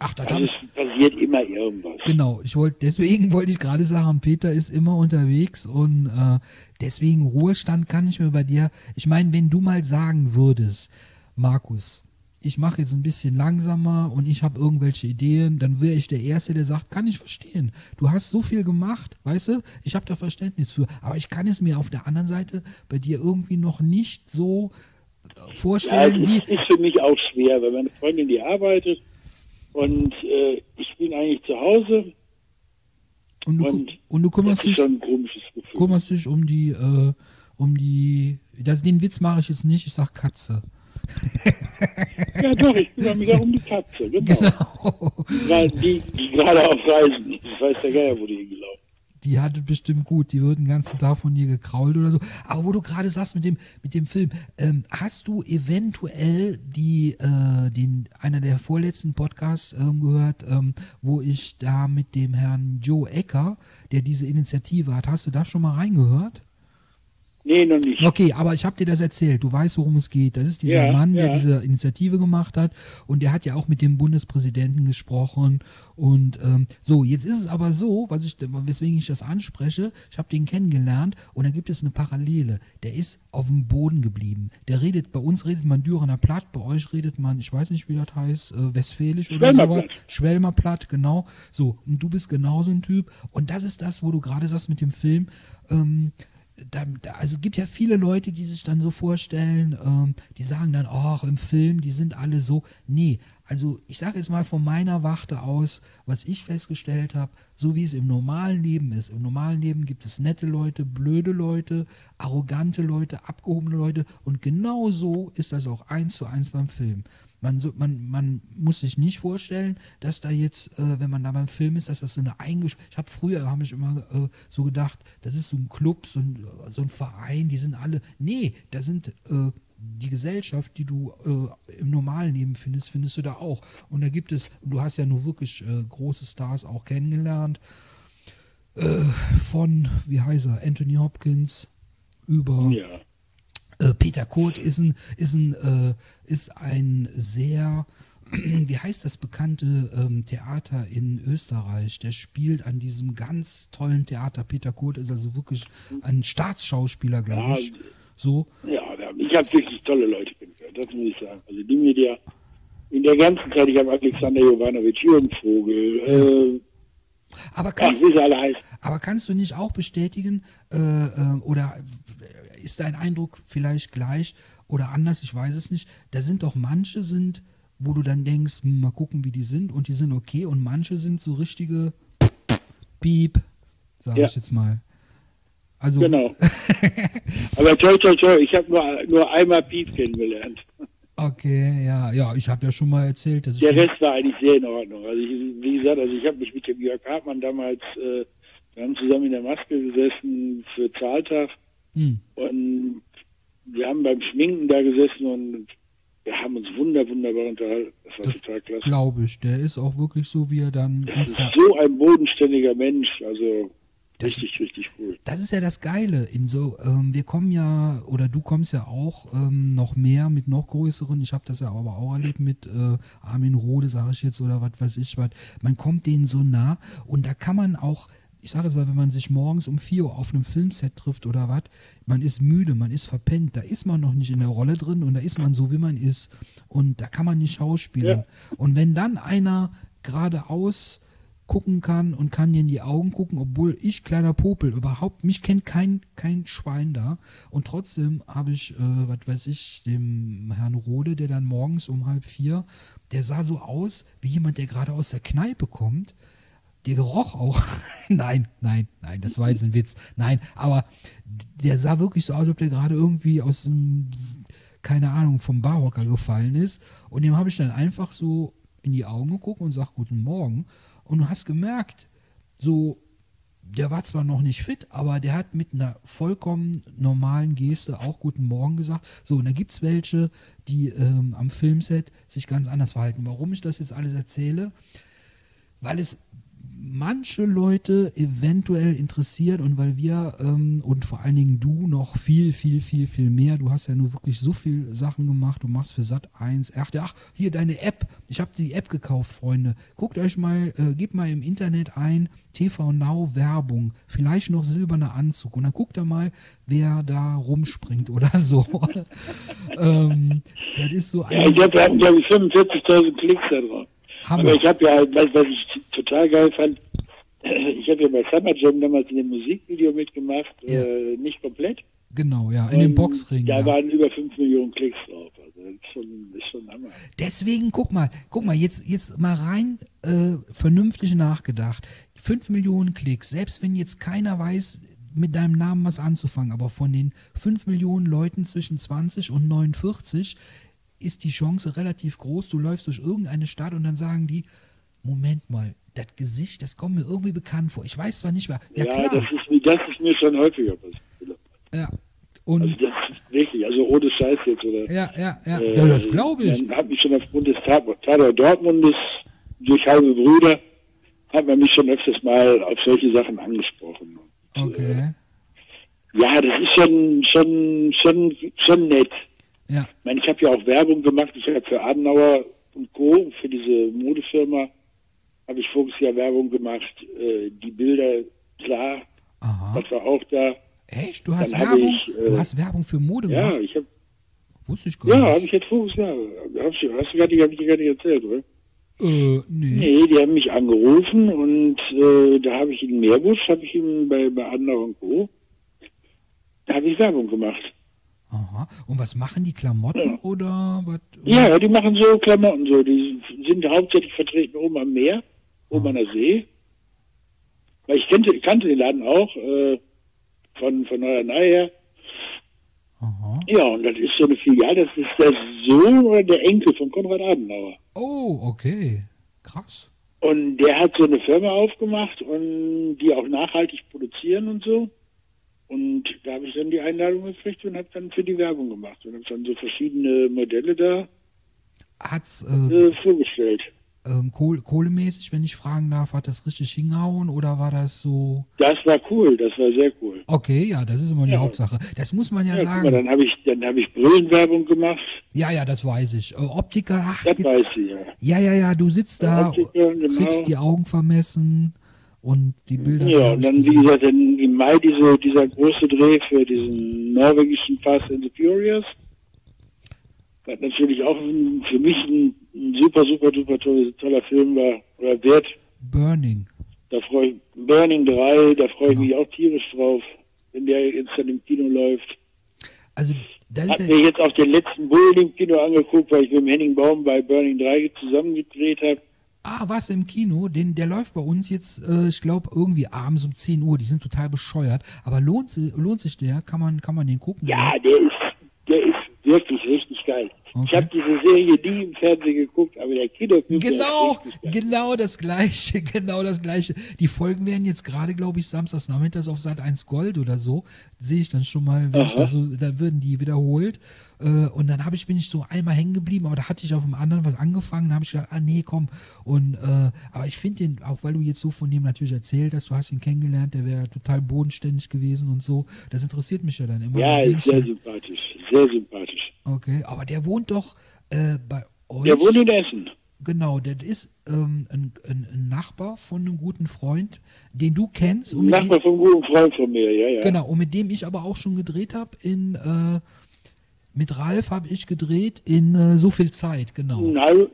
Ach, da Also es passiert immer irgendwas. Genau, ich wollte, deswegen wollte ich gerade sagen, Peter ist immer unterwegs und äh, deswegen Ruhestand kann ich mir bei dir. Ich meine, wenn du mal sagen würdest, Markus, ich mache jetzt ein bisschen langsamer und ich habe irgendwelche Ideen, dann wäre ich der Erste, der sagt, kann ich verstehen. Du hast so viel gemacht, weißt du, ich habe da Verständnis für, aber ich kann es mir auf der anderen Seite bei dir irgendwie noch nicht so Ja, vorstellen, wie. ist, ist für mich auch schwer, weil meine Freundin, die arbeitet und äh, ich bin eigentlich zu Hause Und du, und und du kümmerst dich. schon ein komisches Gefühl. kümmerst dich um die, äh, um die, das, den Witz mache ich jetzt nicht, ich sag Katze. Ja doch, ich kümmere mich auch um die Katze, genau. Genau. Weil die, die gerade auf Reisen ist. Ich weiß der Geier, wo die hingelaufen Die hatte bestimmt gut, die wird den ganzen Tag von dir gekrault oder so. Aber wo du gerade sagst mit dem, mit dem Film, ähm, hast du eventuell die, äh, den, einer der vorletzten Podcasts ähm, gehört, ähm, wo ich da mit dem Herrn Joe Ecker, der diese Initiative hat, hast du da schon mal reingehört? Nee, noch nicht. Okay, aber ich habe dir das erzählt. Du weißt, worum es geht. Das ist dieser Ja, Mann, der ja. diese Initiative gemacht hat. Und der hat ja auch mit dem Bundespräsidenten gesprochen. Und ähm, so, jetzt ist es aber so, was ich, weswegen ich das anspreche, ich habe den kennengelernt und da gibt es eine Parallele. Der ist auf dem Boden geblieben. Der redet, bei uns redet man Dürener Platt, bei euch redet man, ich weiß nicht, wie das heißt, äh, Westfälisch oder. Platt. Schwelmer Platt, genau. So, und du bist genauso ein Typ. Und das ist das, wo du gerade sagst mit dem Film. Ähm, da, also es gibt ja viele Leute, die sich dann so vorstellen, ähm, die sagen dann, ach, im Film, die sind alle so. Nee, also ich sage jetzt mal von meiner Warte aus, was ich festgestellt habe, so wie es im normalen Leben ist. Im normalen Leben gibt es nette Leute, blöde Leute, arrogante Leute, abgehobene Leute und genau so ist das auch eins zu eins beim Film. Man, so, man, man muss sich nicht vorstellen, dass da jetzt, äh, wenn man da beim Film ist, dass das so eine eingesch... Ich habe früher, habe ich immer äh, so gedacht, das ist so ein Club, so ein, so ein Verein, die sind alle... Nee, da sind äh, die Gesellschaft, die du äh, im normalen Leben findest, findest du da auch. Und da gibt es, du hast ja nur wirklich äh, große Stars auch kennengelernt, äh, von, wie heißt er, Anthony Hopkins über... Ja. Äh, Peter Kurt ist ein, ist ein, äh, ist ein sehr, wie heißt das bekannte ähm, Theater in Österreich? Der spielt an diesem ganz tollen Theater. Peter Kurt ist also wirklich ein Staatsschauspieler, glaube ich. So. Ja, ich habe wirklich tolle Leute kennengelernt, das muss ich sagen. Also die mir der in der ganzen Zeit, ich habe Alexander Jovanovic, Jürgen Vogel, äh, Aber kannst, heißen. aber kannst du nicht auch bestätigen, äh, äh, oder ist dein Eindruck vielleicht gleich oder anders, ich weiß es nicht, da sind doch manche sind, wo du dann denkst, hm, mal gucken, wie die sind und die sind okay und manche sind so richtige Piep, sage Ja. ich jetzt mal. Also, Genau. Aber toi, toi, toi, ich habe nur, nur einmal Piep kennengelernt. okay, ja, ja, ich habe ja schon mal erzählt, dass Der Rest war eigentlich sehr in Ordnung. Also ich, wie gesagt, also ich habe mich mit dem Jörg Hartmann damals, äh, wir haben zusammen in der Maske gesessen für Zahltag Hm, und wir haben beim Schminken da gesessen und wir haben uns wunder, wunderbar unterhalten. Das war Das total klasse. glaube ich, der ist auch wirklich so, wie er dann Das ist so ein bodenständiger Mensch, also Das- richtig, richtig cool. Das ist ja das Geile. In so, ähm, wir kommen ja, oder du kommst ja auch ähm, noch mehr mit noch größeren. Ich habe das ja aber auch erlebt mit äh, Armin Rode, sage ich jetzt, oder was weiß ich was. Man kommt denen so nah und da kann man auch, ich sage es mal, wenn man sich morgens um 4 Uhr auf einem Filmset trifft oder was, man ist müde, man ist verpennt, da ist man noch nicht in der Rolle drin und da ist man so, wie man ist. Und da kann man nicht schauspielen. Und wenn dann einer geradeaus gucken kann und kann dir in die Augen gucken, obwohl ich, kleiner Popel, überhaupt, mich kennt kein, kein Schwein da. Und trotzdem habe ich, äh, was weiß ich, dem Herrn Rode, der dann morgens um halb vier, der sah so aus wie jemand, der gerade aus der Kneipe kommt. Der geroch auch. nein, nein, nein, das war jetzt ein Witz. Nein, aber der sah wirklich so aus, als ob der gerade irgendwie aus dem, keine Ahnung, vom Barhocker gefallen ist. Und dem habe ich dann einfach so in die Augen geguckt und sag Guten Morgen. Und du hast gemerkt, so, der war zwar noch nicht fit, aber der hat mit einer vollkommen normalen Geste auch Guten Morgen gesagt. So, und da gibt es welche, die ähm, am Filmset sich ganz anders verhalten. Warum ich das jetzt alles erzähle? Weil es manche Leute eventuell interessiert und weil wir ähm, und vor allen Dingen du noch viel, viel, viel, viel mehr, du hast ja nur wirklich so viel Sachen gemacht, du machst für Sat 1, ach, ach hier deine App, ich habe die App gekauft, Freunde. Guckt euch mal, äh, gebt mal im Internet ein, TV Now Werbung, vielleicht noch silberner Anzug und dann guckt da mal, wer da rumspringt oder so. ähm, das ist so ein. Ja, ich habe, glaube ich, 45.000 Klicks da drauf. Hammer. Aber ich habe ja, was, was ich total geil fand, ich habe ja bei Summer Jam damals in dem Musikvideo mitgemacht, ja. äh, nicht komplett. Genau, ja, in Und dem Boxring. Da ja. waren über 5 Millionen Klicks drauf. Also das ist schon, ist schon Hammer. Deswegen, guck mal, guck mal, jetzt, jetzt mal rein äh, vernünftig nachgedacht. 5 Millionen Klicks, selbst wenn jetzt keiner weiß, mit deinem Namen was anzufangen, aber von den 5 Millionen Leuten zwischen 20 und 49 ist die Chance relativ groß, du läufst durch irgendeine Stadt und dann sagen die, Moment mal, das Gesicht, das kommt mir irgendwie bekannt vor. Ich weiß zwar nicht mehr. Ja, ja klar. Das, ist, das ist mir schon häufiger passiert. Ja. Und also das ist wirklich, also ohne Scheiß jetzt, oder? Ja, ja, ja, äh, ja das glaube ich. Dann hat mich schon aufgrund des Tatort Dortmundes durch halbe Brüder, hat man mich schon öfters mal auf solche Sachen angesprochen. Und, okay. Äh, ja, das ist schon, schon, schon, schon nett. Ja. Ich meine, ich habe ja auch Werbung gemacht. Ich habe für Adenauer und Co., für diese Modefirma, habe ich voriges Jahr Werbung gemacht. Äh, die Bilder, klar, Aha. das war auch da. Echt? Du hast Werbung? Ich, äh, du hast Werbung für Mode gemacht? Ja, ich habe. Wusste ich gar ja, nicht. Ja, habe ich jetzt voriges Jahr. Hast du, hast du gar nicht, hab ich dir gar nicht erzählt, oder? Äh, nee. Nee, die haben mich angerufen und äh, da habe ich in Meerbusch, habe ich ihn bei, bei Adenauer und Co., da habe ich Werbung gemacht. Aha. Und was machen die Klamotten ja. oder was? Ja, die machen so Klamotten so. Die sind hauptsächlich vertreten oben am Meer, oben ah. an der See. Weil ich kannte, kannte den Laden auch äh, von, von Norderney her. Aha. Ja, und das ist so eine Filiale, das ist der Sohn oder der Enkel von Konrad Adenauer. Oh, okay. Krass. Und der hat so eine Firma aufgemacht und die auch nachhaltig produzieren und so. Und da habe ich dann die Einladung gekriegt und habe dann für die Werbung gemacht und habe dann so verschiedene Modelle da Hat's, äh, äh, vorgestellt. Ähm, Kohl, kohlemäßig, wenn ich fragen darf, hat das richtig hingehauen oder war das so? Das war cool, das war sehr cool. Okay, ja, das ist immer die ja. Hauptsache. Das muss man ja, ja sagen. Mal, dann habe ich, dann habe ich Brillenwerbung gemacht. Ja, ja, das weiß ich. Äh, Optiker, ach, das jetzt, weiß ich, ja. Ja, ja, ja, du sitzt da, Optiker, genau. kriegst die Augen vermessen und die Bilder. Ja, und dann, wie gesagt, im Mai diese, dieser große Dreh für diesen norwegischen Fast and the Furious. Was natürlich auch für mich ein, ein super, super, super toller, toller Film war, oder wird. Burning. Da freue ich, Burning 3, da freue ich genau. mich auch tierisch drauf, wenn der jetzt dann im Kino läuft. Also, das Hat ist mir jetzt auch den letzten Bullen im Kino angeguckt, weil ich mit dem Henning Baum bei Burning 3 zusammengedreht habe. Ah, was im Kino? Den, der läuft bei uns jetzt, äh, ich glaube, irgendwie abends um 10 Uhr. Die sind total bescheuert. Aber lohnt, lohnt sich der? Kann man, kann man den gucken? Ja, der ist, der ist wirklich richtig geil. Okay. Ich habe diese Serie nie im Fernsehen geguckt, aber der Kinofilm Genau, genau das gleiche, genau das gleiche. Die Folgen werden jetzt gerade, glaube ich, samstags nachmittags auf Sat 1 Gold oder so. Sehe ich dann schon mal, wenn ich da so, da würden die wiederholt. Äh, und dann habe ich, bin ich so einmal hängen geblieben, aber da hatte ich auf dem anderen was angefangen, da habe ich gedacht, ah nee, komm. Und äh, aber ich finde den, auch weil du jetzt so von dem natürlich erzählt hast, du hast ihn kennengelernt, der wäre total bodenständig gewesen und so. Das interessiert mich ja dann immer. Ja, ist sehr sympathisch, sehr sympathisch. Okay, aber der wohnt doch äh, bei euch. Der wohnt in Essen. Genau, der ist ähm, ein, ein, Nachbar von einem guten Freund, den du kennst. Ein Nachbar von einem guten Freund von mir, ja, ja. Genau, und mit dem ich aber auch schon gedreht habe in, äh, mit Ralf habe ich gedreht in äh, so viel Zeit, genau. Nein,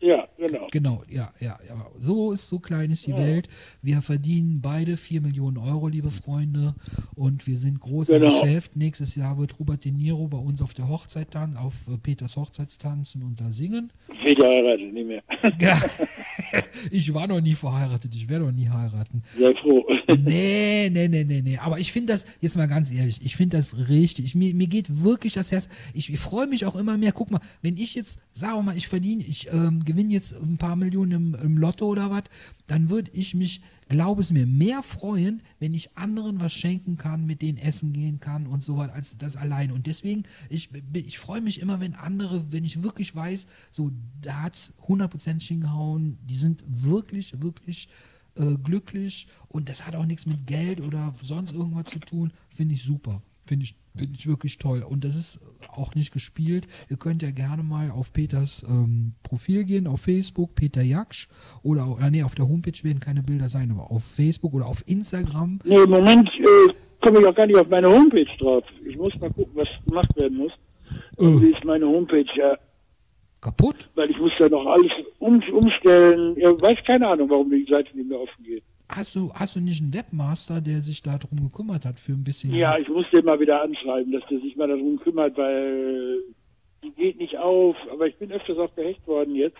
ja, genau. Genau, ja, ja, ja. So ist, so klein ist die ja. Welt. Wir verdienen beide 4 Millionen Euro, liebe Freunde. Und wir sind groß genau. im Geschäft. Nächstes Jahr wird Robert De Niro bei uns auf der Hochzeit tanzen, auf äh, Peters Hochzeitstanzen und da singen. Peter heiratet nicht mehr. Ja. ich war noch nie verheiratet, ich werde noch nie heiraten. Sehr froh. nee, nee, nee, nee, nee. Aber ich finde das, jetzt mal ganz ehrlich, ich finde das richtig. Ich, mir, mir geht wirklich das Herz. Ich, ich freue mich auch immer mehr. Guck mal, wenn ich jetzt, sagen wir mal, ich verdiene, ich ähm, gewinne jetzt ein paar Millionen im, im Lotto oder was, dann würde ich mich glaube es mir, mehr freuen, wenn ich anderen was schenken kann, mit denen essen gehen kann und so weiter, als das alleine. Und deswegen, ich, ich freue mich immer, wenn andere, wenn ich wirklich weiß, so, da hat es 100% hingehauen, die sind wirklich, wirklich äh, glücklich und das hat auch nichts mit Geld oder sonst irgendwas zu tun, finde ich super. Finde ich, find ich wirklich toll. Und das ist auch nicht gespielt. Ihr könnt ja gerne mal auf Peters ähm, Profil gehen, auf Facebook, Peter Jaksch. Oder, auch, äh, nee, auf der Homepage werden keine Bilder sein, aber auf Facebook oder auf Instagram. Nee, im Moment äh, komme ich auch gar nicht auf meine Homepage drauf. Ich muss mal gucken, was gemacht werden muss. Oh. Wie ist meine Homepage ja Kaputt? weil ich muss ja noch alles um, umstellen. Ja, weiß keine Ahnung, warum die Seite nicht mehr offen geht. Hast du, hast du nicht einen Webmaster, der sich darum gekümmert hat für ein bisschen? Ja, ich muss den mal wieder anschreiben, dass der sich mal darum kümmert, weil die geht nicht auf. Aber ich bin öfters auch gehackt worden jetzt.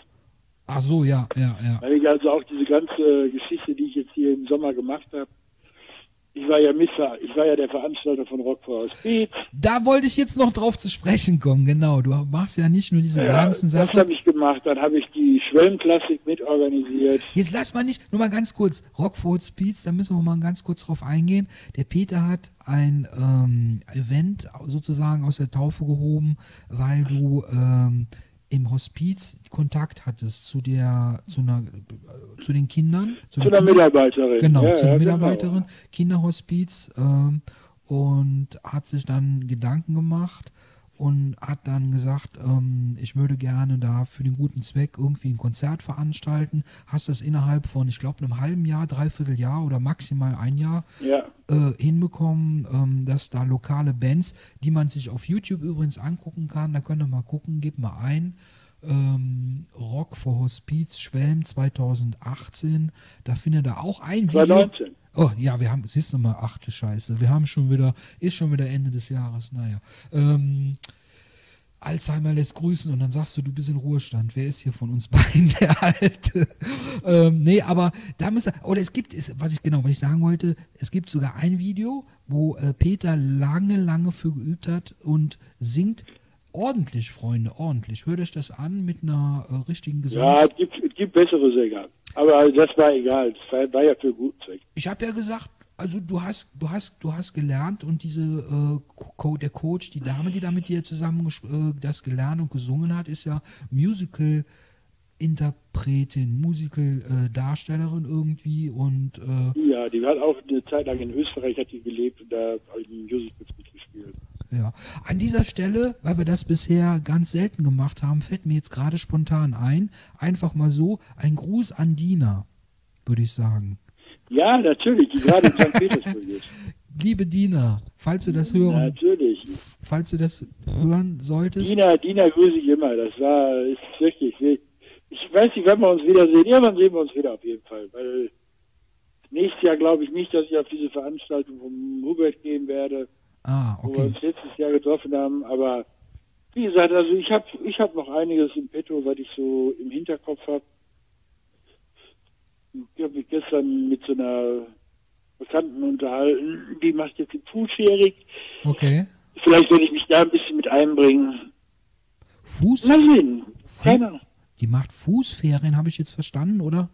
Ach so, ja, ja, ja. Weil ich also auch diese ganze Geschichte, die ich jetzt hier im Sommer gemacht habe, ich war ja Misser, ich war ja der Veranstalter von Rock for Speed. Da wollte ich jetzt noch drauf zu sprechen kommen, genau. Du machst ja nicht nur diese ganzen das Sachen. habe ich gemacht. Dann habe ich die Schwellenklassik mitorganisiert. Jetzt lass mal nicht, nur mal ganz kurz, Rockford Speeds, da müssen wir mal ganz kurz drauf eingehen. Der Peter hat ein ähm, Event sozusagen aus der Taufe gehoben, weil du ähm, im Hospiz Kontakt hattest zu der, zu einer, äh, zu den Kindern. Zu einer Kinder- Mitarbeiterin. Genau, ja, zu einer ja, genau. Mitarbeiterin, Kinderhospiz ähm, und hat sich dann Gedanken gemacht und hat dann gesagt, ähm, ich würde gerne da für den guten Zweck irgendwie ein Konzert veranstalten. Hast das innerhalb von, ich glaube, einem halben Jahr, dreiviertel Jahr oder maximal ein Jahr Ja, äh, hinbekommen, ähm, dass da lokale Bands, die man sich auf YouTube übrigens angucken kann, da könnt ihr mal gucken, gebt mal ein. Ähm, Rock for Hospiz Schwelm 2018, da findet ihr auch ein Video. 2019. Oh ja, wir haben, siehst du mal, achte Scheiße, wir haben schon wieder, ist schon wieder Ende des Jahres, naja. Ähm, Alzheimer lässt grüßen und dann sagst du, du bist in Ruhestand. Wer ist hier von uns beiden der Alte? ähm, nee, aber da müssen oder es gibt, was ich genau, was ich sagen wollte, es gibt sogar ein Video, wo äh, Peter lange, lange für geübt hat und singt ordentlich, Freunde, ordentlich. Hört euch das an mit einer äh, richtigen Gesangs... Ja, es gibt, es gibt bessere Sänger. Aber das war egal. Das war, war ja für guten Zweck. Ich habe ja gesagt, also du hast, du hast, du hast gelernt und diese äh, Co der Coach, die Dame, die da mit dir zusammen äh, das gelernt und gesungen hat, ist ja Musical Interpretin, Musical äh, Darstellerin irgendwie und äh, Ja, die hat auch eine Zeit lang in Österreich hat die gelebt und da habe ich Musicals mitgespielt. Ja. An dieser Stelle, weil wir das bisher ganz selten gemacht haben, fällt mir jetzt gerade spontan ein, einfach mal so ein Gruß an Dina, würde ich sagen. Ja, natürlich, die gerade in St. Petersburg ist. Liebe Dina, falls du das hören, Natürlich. falls du das hören solltest, Dina, Dina grüße ich immer. Das war, ist wirklich, ich weiß nicht, wann wir uns wiedersehen. Irgendwann sehen wir uns wieder auf jeden Fall. Weil nächstes Jahr glaube ich nicht, dass ich auf diese Veranstaltung vom Hubert gehen werde, ah, wo wir okay. uns letztes Jahr getroffen haben. Aber wie gesagt, also ich habe ich hab noch einiges im Petto, was ich so im Hinterkopf habe. Ich habe mich gestern mit so einer Bekannten unterhalten, die macht jetzt den Fußsharing. Okay. Vielleicht werde ich mich da ein bisschen mit einbringen. Fuß, Mal sehen. Keine Ahnung. die macht Fußferien, habe ich jetzt verstanden, oder?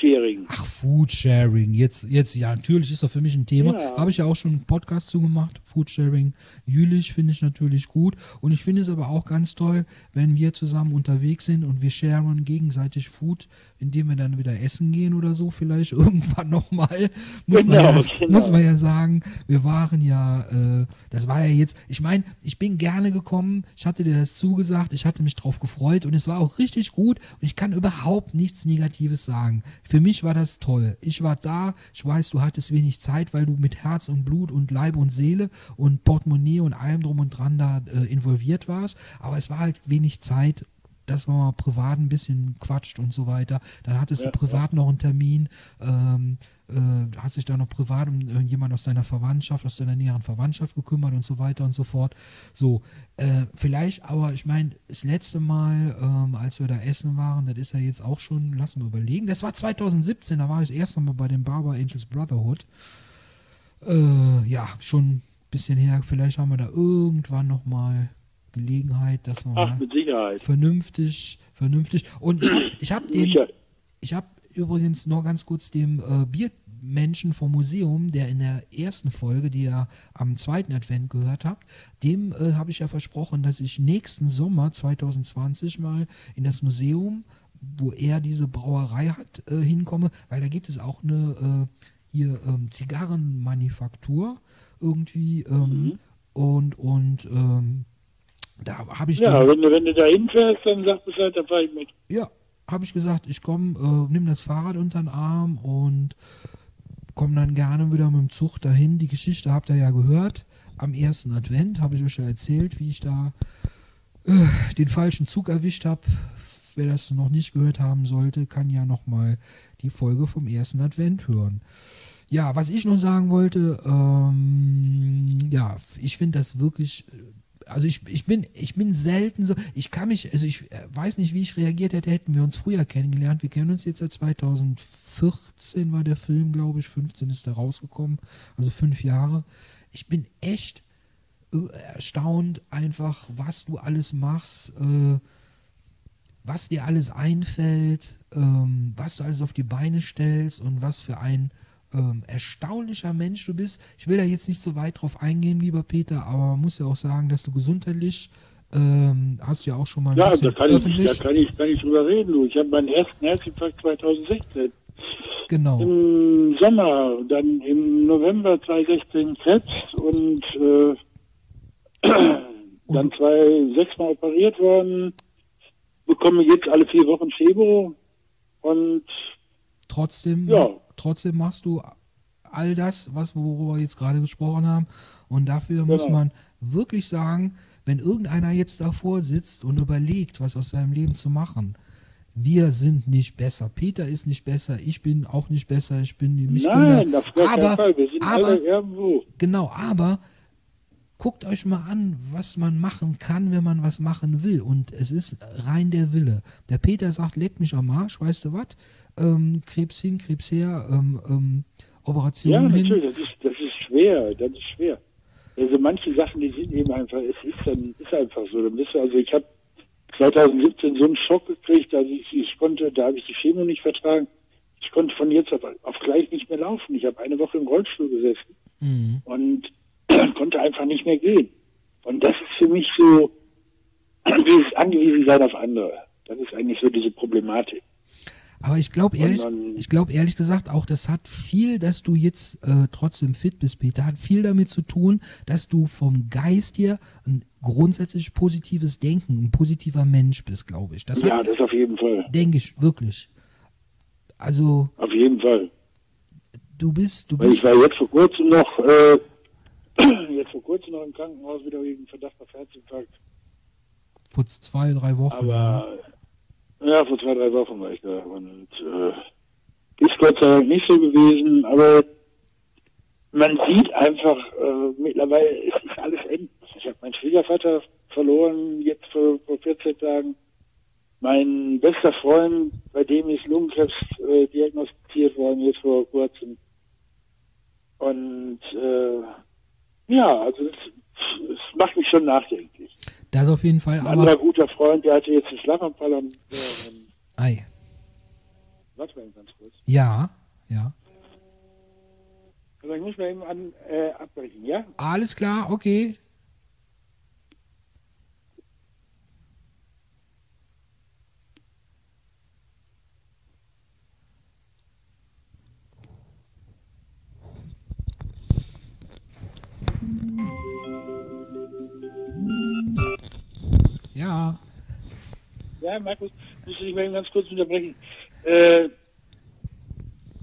Foodsharing. Ach, Foodsharing. Jetzt, jetzt, ja, natürlich ist das für mich ein Thema. Ja. Habe ich ja auch schon einen Podcast zugemacht. Foodsharing. Jülich finde ich natürlich gut. Und ich finde es aber auch ganz toll, wenn wir zusammen unterwegs sind und wir sharen gegenseitig Food, indem wir dann wieder essen gehen oder so, vielleicht irgendwann nochmal. Muss, man Genau, ja, genau. muss man ja sagen, wir waren ja, äh, das war ja jetzt, ich meine, ich bin gerne gekommen, ich hatte dir das zugesagt, ich hatte mich drauf gefreut und es war auch richtig gut und ich kann überhaupt nichts Negatives sagen. Für mich war das toll. Ich war da, ich weiß, du hattest wenig Zeit, weil du mit Herz und Blut und Leib und Seele und Portemonnaie und allem drum und dran da äh, involviert warst, aber es war halt wenig Zeit dass man mal privat ein bisschen quatscht und so weiter. Dann hattest Ja, du privat noch einen Termin, ähm, äh, hast dich da noch privat um äh, jemand aus deiner Verwandtschaft, aus deiner näheren Verwandtschaft gekümmert und so weiter und so fort. So, äh, vielleicht, aber ich meine, das letzte Mal, ähm, als wir da essen waren, das ist ja jetzt auch schon, lass mal überlegen, das war 2017, da war ich das erste Mal bei dem Barber Angels Brotherhood. Äh, ja, schon ein bisschen her, vielleicht haben wir da irgendwann nochmal Gelegenheit, dass wir Ach, mal mit Sicherheit. vernünftig, vernünftig. Und ich habe hab den, ich habe übrigens noch ganz kurz dem äh, Biermenschen vom Museum, der in der ersten Folge, die ihr am zweiten Advent gehört habt, dem äh, habe ich ja versprochen, dass ich nächsten Sommer 2020 mal in das Museum, wo er diese Brauerei hat, äh, hinkomme, weil da gibt es auch eine äh, hier ähm, Zigarrenmanufaktur irgendwie ähm, mhm. und und ähm, da habe ich ja, wenn du, wenn du da hinfährst, dann sag Bescheid, dann fahre ich mit. Ja, habe ich gesagt, ich komme, äh, nimm das Fahrrad unter den Arm und komme dann gerne wieder mit dem Zug dahin. Die Geschichte habt ihr ja gehört. Am ersten Advent habe ich euch ja erzählt, wie ich da äh, den falschen Zug erwischt habe. Wer das noch nicht gehört haben sollte, kann ja nochmal die Folge vom ersten Advent hören. Ja, was ich noch sagen wollte, ähm, ja, ich finde das wirklich also ich, ich bin ich bin selten so, ich kann mich, also ich äh, weiß nicht, wie ich reagiert hätte, hätten wir uns früher kennengelernt. Wir kennen uns jetzt seit 2014 war der Film, glaube ich, 15 ist er rausgekommen, also fünf Jahre. Ich bin echt äh, erstaunt einfach, was du alles machst, äh, was dir alles einfällt, ähm, was du alles auf die Beine stellst und was für ein ähm, erstaunlicher Mensch du bist. Ich will da jetzt nicht so weit drauf eingehen, lieber Peter, aber man muss ja auch sagen, dass du gesundheitlich ähm, hast du ja auch schon mal ja, da kann ich, da kann ich, kann ich drüber reden. Du. Ich habe meinen ersten Herzinfarkt 2016. Genau. Im Sommer, dann im November 2016 Krebs und, äh, und dann zwei, sechsmal operiert worden, bekomme jetzt alle vier Wochen Febro und trotzdem ja trotzdem machst du all das, was worüber wir jetzt gerade gesprochen haben. Und dafür genau. muss man wirklich sagen, wenn irgendeiner jetzt davor sitzt und überlegt, was aus seinem Leben zu machen, wir sind nicht besser. Peter ist nicht besser. Ich bin auch nicht besser. Ich bin mich Nein, Kinder. auf aber. Wir sind aber, alle irgendwo. Genau, aber guckt euch mal an, was man machen kann, wenn man was machen will. Und es ist rein der Wille. Der Peter sagt, leck mich am Arsch, weißt du was? ähm, Krebs hin, Krebs her, ähm, ähm, Operationen ja, natürlich, das ist, das ist schwer, das ist schwer. Also manche Sachen, die sind eben einfach, es ist dann, ist einfach so. Dann bist du, also ich habe 2017 so einen Schock gekriegt, also ich, ich konnte, da habe ich die Chemo nicht vertragen. Ich konnte von jetzt auf, auf gleich nicht mehr laufen. Ich habe eine Woche im Rollstuhl gesessen mhm. und konnte einfach nicht mehr gehen. Und das ist für mich so, dieses angewiesen sein auf andere. Das ist eigentlich so diese Problematik. Aber ich glaube ehrlich, ich glaube ehrlich gesagt auch, das hat viel, dass du jetzt äh, trotzdem fit bist, Peter, hat viel damit zu tun, dass du vom Geist her ein grundsätzlich positives Denken, ein positiver Mensch bist, glaube ich. Das ja, hat, das auf jeden Fall. Denke ich wirklich. Also. Auf jeden Fall. Du bist, du bist. Ich war jetzt vor kurzem noch, äh, jetzt vor kurzem noch im Krankenhaus wieder wegen Verdacht auf Herzinfarkt. Vor zwei, drei Wochen. Aber ja, vor zwei, drei Wochen war ich da. Und äh, ist Gott sei Dank nicht so gewesen, aber man sieht einfach, äh, mittlerweile ist, ist alles endlich. Ich habe meinen Schwiegervater verloren, jetzt vor, vor 14 Tagen. Mein bester Freund, bei dem ist Lungenkrebs äh, diagnostiziert worden, jetzt vor kurzem. Und äh, ja, also es macht mich schon nachdenklich. Das auf jeden Fall. Ein anderer guter Freund, der hatte jetzt einen Schlaganfall am. Äh, Ei. Warte mal ganz kurz. Ja, ja. Also ich muss mal eben an, äh, abbrechen, ja? Alles klar, okay. Ja. Ja, Markus, muss ich mal ganz kurz unterbrechen. Äh,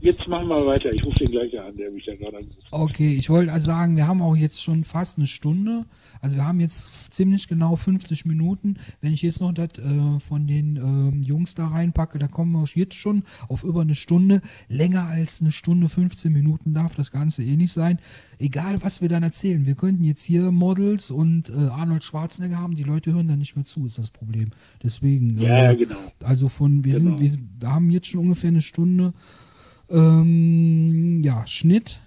jetzt machen wir weiter. Ich rufe den gleich an, der mich da gerade angerufen hat. Okay, ich wollte also sagen, wir haben auch jetzt schon fast eine Stunde. Also wir haben jetzt ziemlich genau 50 Minuten. Wenn ich jetzt noch das äh, von den äh, Jungs da reinpacke, da kommen wir jetzt schon auf über eine Stunde. Länger als eine Stunde 15 Minuten darf das Ganze eh nicht sein. Egal, was wir dann erzählen. Wir könnten jetzt hier Models und äh, Arnold Schwarzenegger haben. Die Leute hören dann nicht mehr zu, ist das Problem. Deswegen. ja, äh, genau. Also von, wir genau. sind, wir haben jetzt schon ungefähr eine Stunde. Ähm, ja, Schnitt.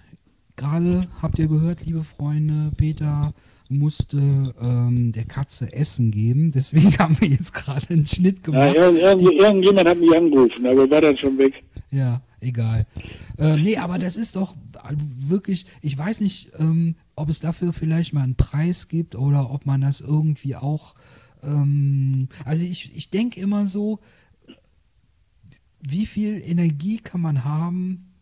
Gerade habt ihr gehört, liebe Freunde, Peter musste ähm, der Katze Essen geben. Deswegen haben wir jetzt gerade einen Schnitt gemacht. Ja, irgend, irgendjemand hat mich angerufen, aber war dann schon weg. Ja, egal. Ähm, nee, aber das ist doch wirklich, ich weiß nicht, ähm, ob es dafür vielleicht mal einen Preis gibt oder ob man das irgendwie auch. Ähm, also ich, ich denke immer so, wie viel Energie kann man haben,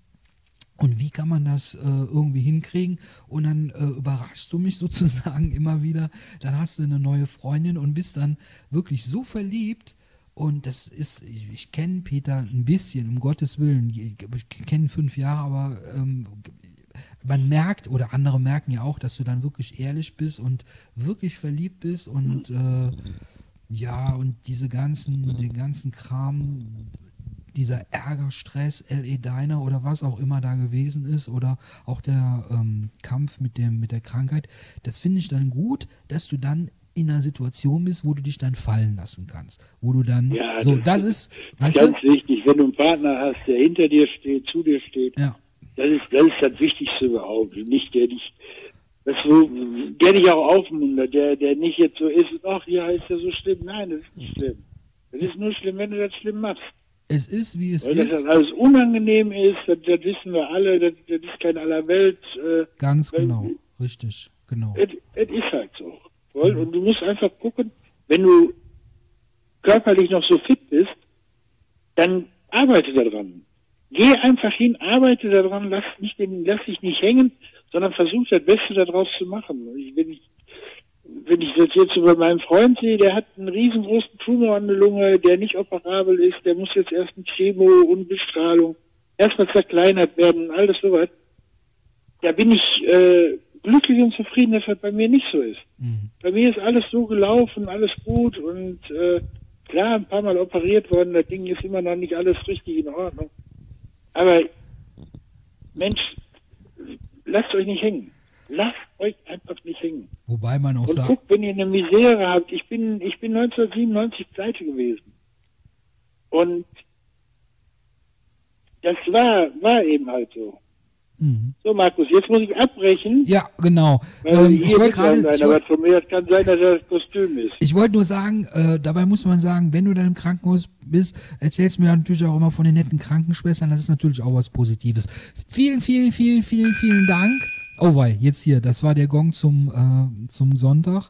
und wie kann man das äh, irgendwie hinkriegen? Und dann äh, überraschst du mich sozusagen immer wieder. Dann hast du eine neue Freundin und bist dann wirklich so verliebt. Und das ist, ich, ich kenne Peter ein bisschen, um Gottes Willen. Ich, ich kenne fünf Jahre, aber ähm, man merkt, oder andere merken ja auch, dass du dann wirklich ehrlich bist und wirklich verliebt bist und äh, ja, und diese ganzen, den ganzen Kram, dieser Ärger, Stress, LE Diner oder was auch immer da gewesen ist oder auch der ähm, Kampf mit, dem, mit der Krankheit, das finde ich dann gut, dass du dann in einer Situation bist, wo du dich dann fallen lassen kannst. Wo du dann, ja, so, das, das ist, ganz du? wichtig, wenn du einen Partner hast, der hinter dir steht, zu dir steht, ja. das, ist, das ist das Wichtigste überhaupt. Nicht der dich, das so, der dich auch aufmuntert, der, der nicht jetzt so ist, ach ja, ist ja so schlimm. Nein, das ist nicht schlimm. Das ist nur schlimm, wenn du das schlimm machst. Es ist, wie es Weil ist. Dass das alles unangenehm ist, das, das wissen wir alle, das, das ist kein aller Welt. Äh, Ganz genau, richtig, genau. Es ist halt so. Mhm. Und du musst einfach gucken, wenn du körperlich noch so fit bist, dann arbeite daran. Geh einfach hin, arbeite daran, lass, nicht lass dich nicht hängen, sondern versuch das Beste daraus zu machen. Ich, wenn ich wenn ich das jetzt über meinen Freund sehe, der hat einen riesengroßen Tumor an der Lunge, der nicht operabel ist, der muss jetzt erst ein Chemo und Bestrahlung erstmal zerkleinert werden, alles sowas. Da bin ich äh, glücklich und zufrieden, dass das bei mir nicht so ist. Mhm. Bei mir ist alles so gelaufen, alles gut und äh, klar, ein paar Mal operiert worden, das Ding ist immer noch nicht alles richtig in Ordnung. Aber Mensch, lasst euch nicht hängen. Lasst euch einfach nicht hängen. Wobei man auch und sagt. Guckt, wenn ihr eine Misere habt, ich bin, ich bin 1997 pleite gewesen. Und das war, war eben halt so. Mhm. So, Markus, jetzt muss ich abbrechen. Ja, genau. Ähm, ich wollte gerade. Aber von mir kann sein, dass das Kostüm ist. Ich wollte nur sagen, äh, dabei muss man sagen, wenn du dann im Krankenhaus bist, erzählst du mir natürlich auch immer von den netten Krankenschwestern. Das ist natürlich auch was Positives. Vielen, vielen, vielen, vielen, vielen Dank. Oh wei, jetzt hier, das war der Gong zum, äh, zum Sonntag.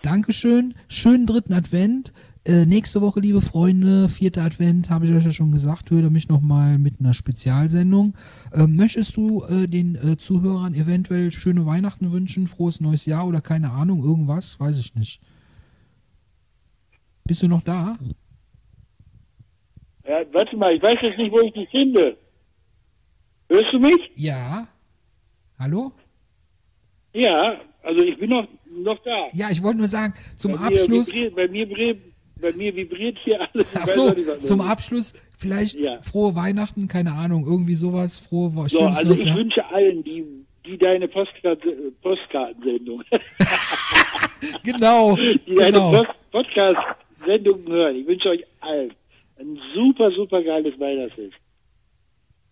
Dankeschön, schönen dritten Advent. Äh, nächste Woche, liebe Freunde, vierter Advent, habe ich euch ja schon gesagt, höre mich nochmal mit einer Spezialsendung. Äh, möchtest du äh, den äh, Zuhörern eventuell schöne Weihnachten wünschen, frohes neues Jahr oder keine Ahnung, irgendwas? Weiß ich nicht. Bist du noch da? Ja, warte mal, ich weiß jetzt nicht, wo ich dich finde. Hörst du mich? Ja. Hallo? Ja, also ich bin noch, noch da. Ja, ich wollte nur sagen, zum bei Abschluss. Vibriert, bei, mir vibriert, bei mir vibriert hier alles. Ach so, zum Abschluss vielleicht ja. frohe Weihnachten, keine Ahnung, irgendwie sowas, frohe so, Also ich ja? wünsche allen, die, die deine Postkartensendung. genau. Die deine genau. Post Podcast-Sendung hören. Ich wünsche euch allen ein super, super geiles Weihnachtsfest.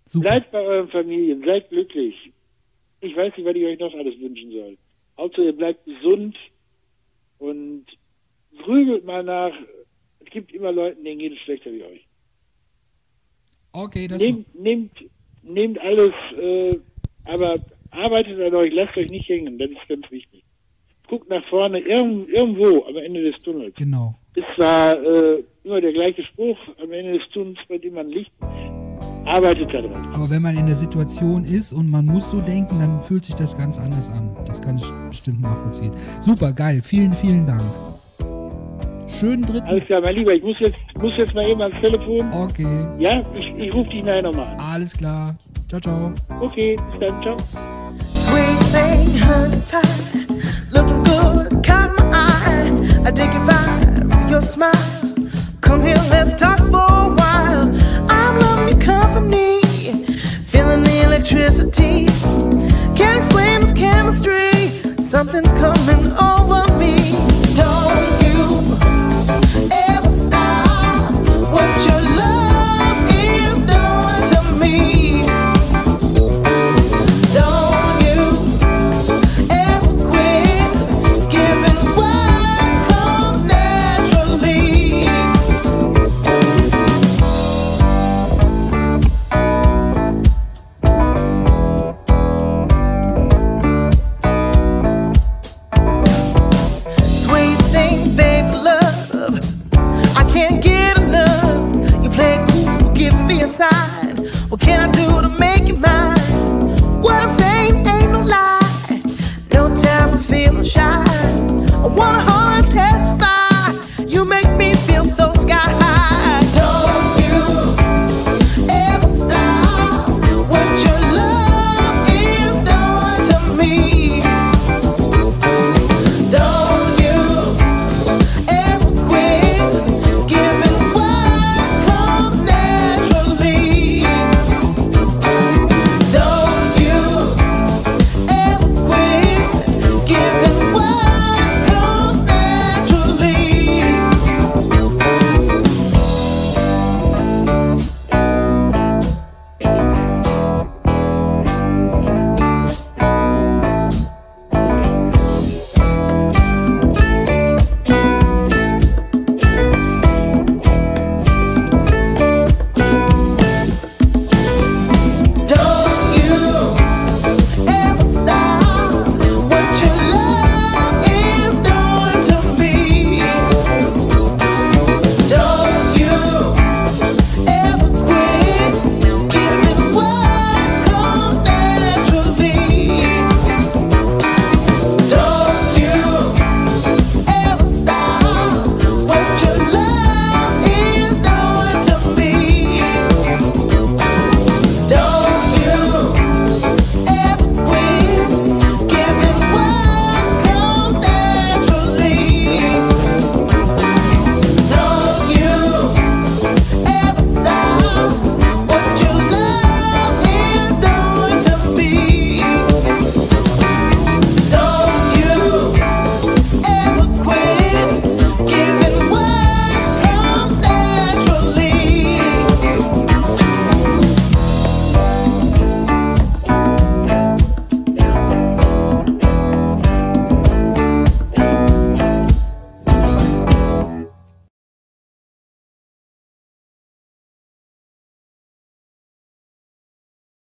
Super. Bleibt bei euren Familien, seid glücklich. Ich weiß nicht, was ich euch noch alles wünschen soll. Hauptsache, ihr bleibt gesund und grübelt mal nach. Es gibt immer Leute, denen geht es schlechter wie euch. Okay, das nehmt, nehmt, nehmt alles, äh, aber arbeitet an euch, lasst euch nicht hängen, das ist ganz wichtig. Guckt nach vorne, irgend, irgendwo am Ende des Tunnels. Genau. Ist zwar äh, immer der gleiche Spruch, am Ende des Tunnels brennt immer ein Licht arbeitet daran. Aber wenn man in der Situation ist und man muss so denken, dann fühlt sich das ganz anders an. Das kann ich bestimmt nachvollziehen. Super, geil. Vielen, vielen Dank. Schönen dritten. Alles klar, mein Lieber, ich muss jetzt, muss jetzt mal eben ans Telefon. Okay. Ja, ich, ich rufe dich nachher nochmal. Alles klar. Ciao, ciao. Okay, bis dann. Ciao. Sweet thing, honey pie. Looking good, come on. I dig your vibe, your smile. Come here, let's talk for a while. I'm loving your company, feeling the electricity. Can't explain this chemistry, something's coming on.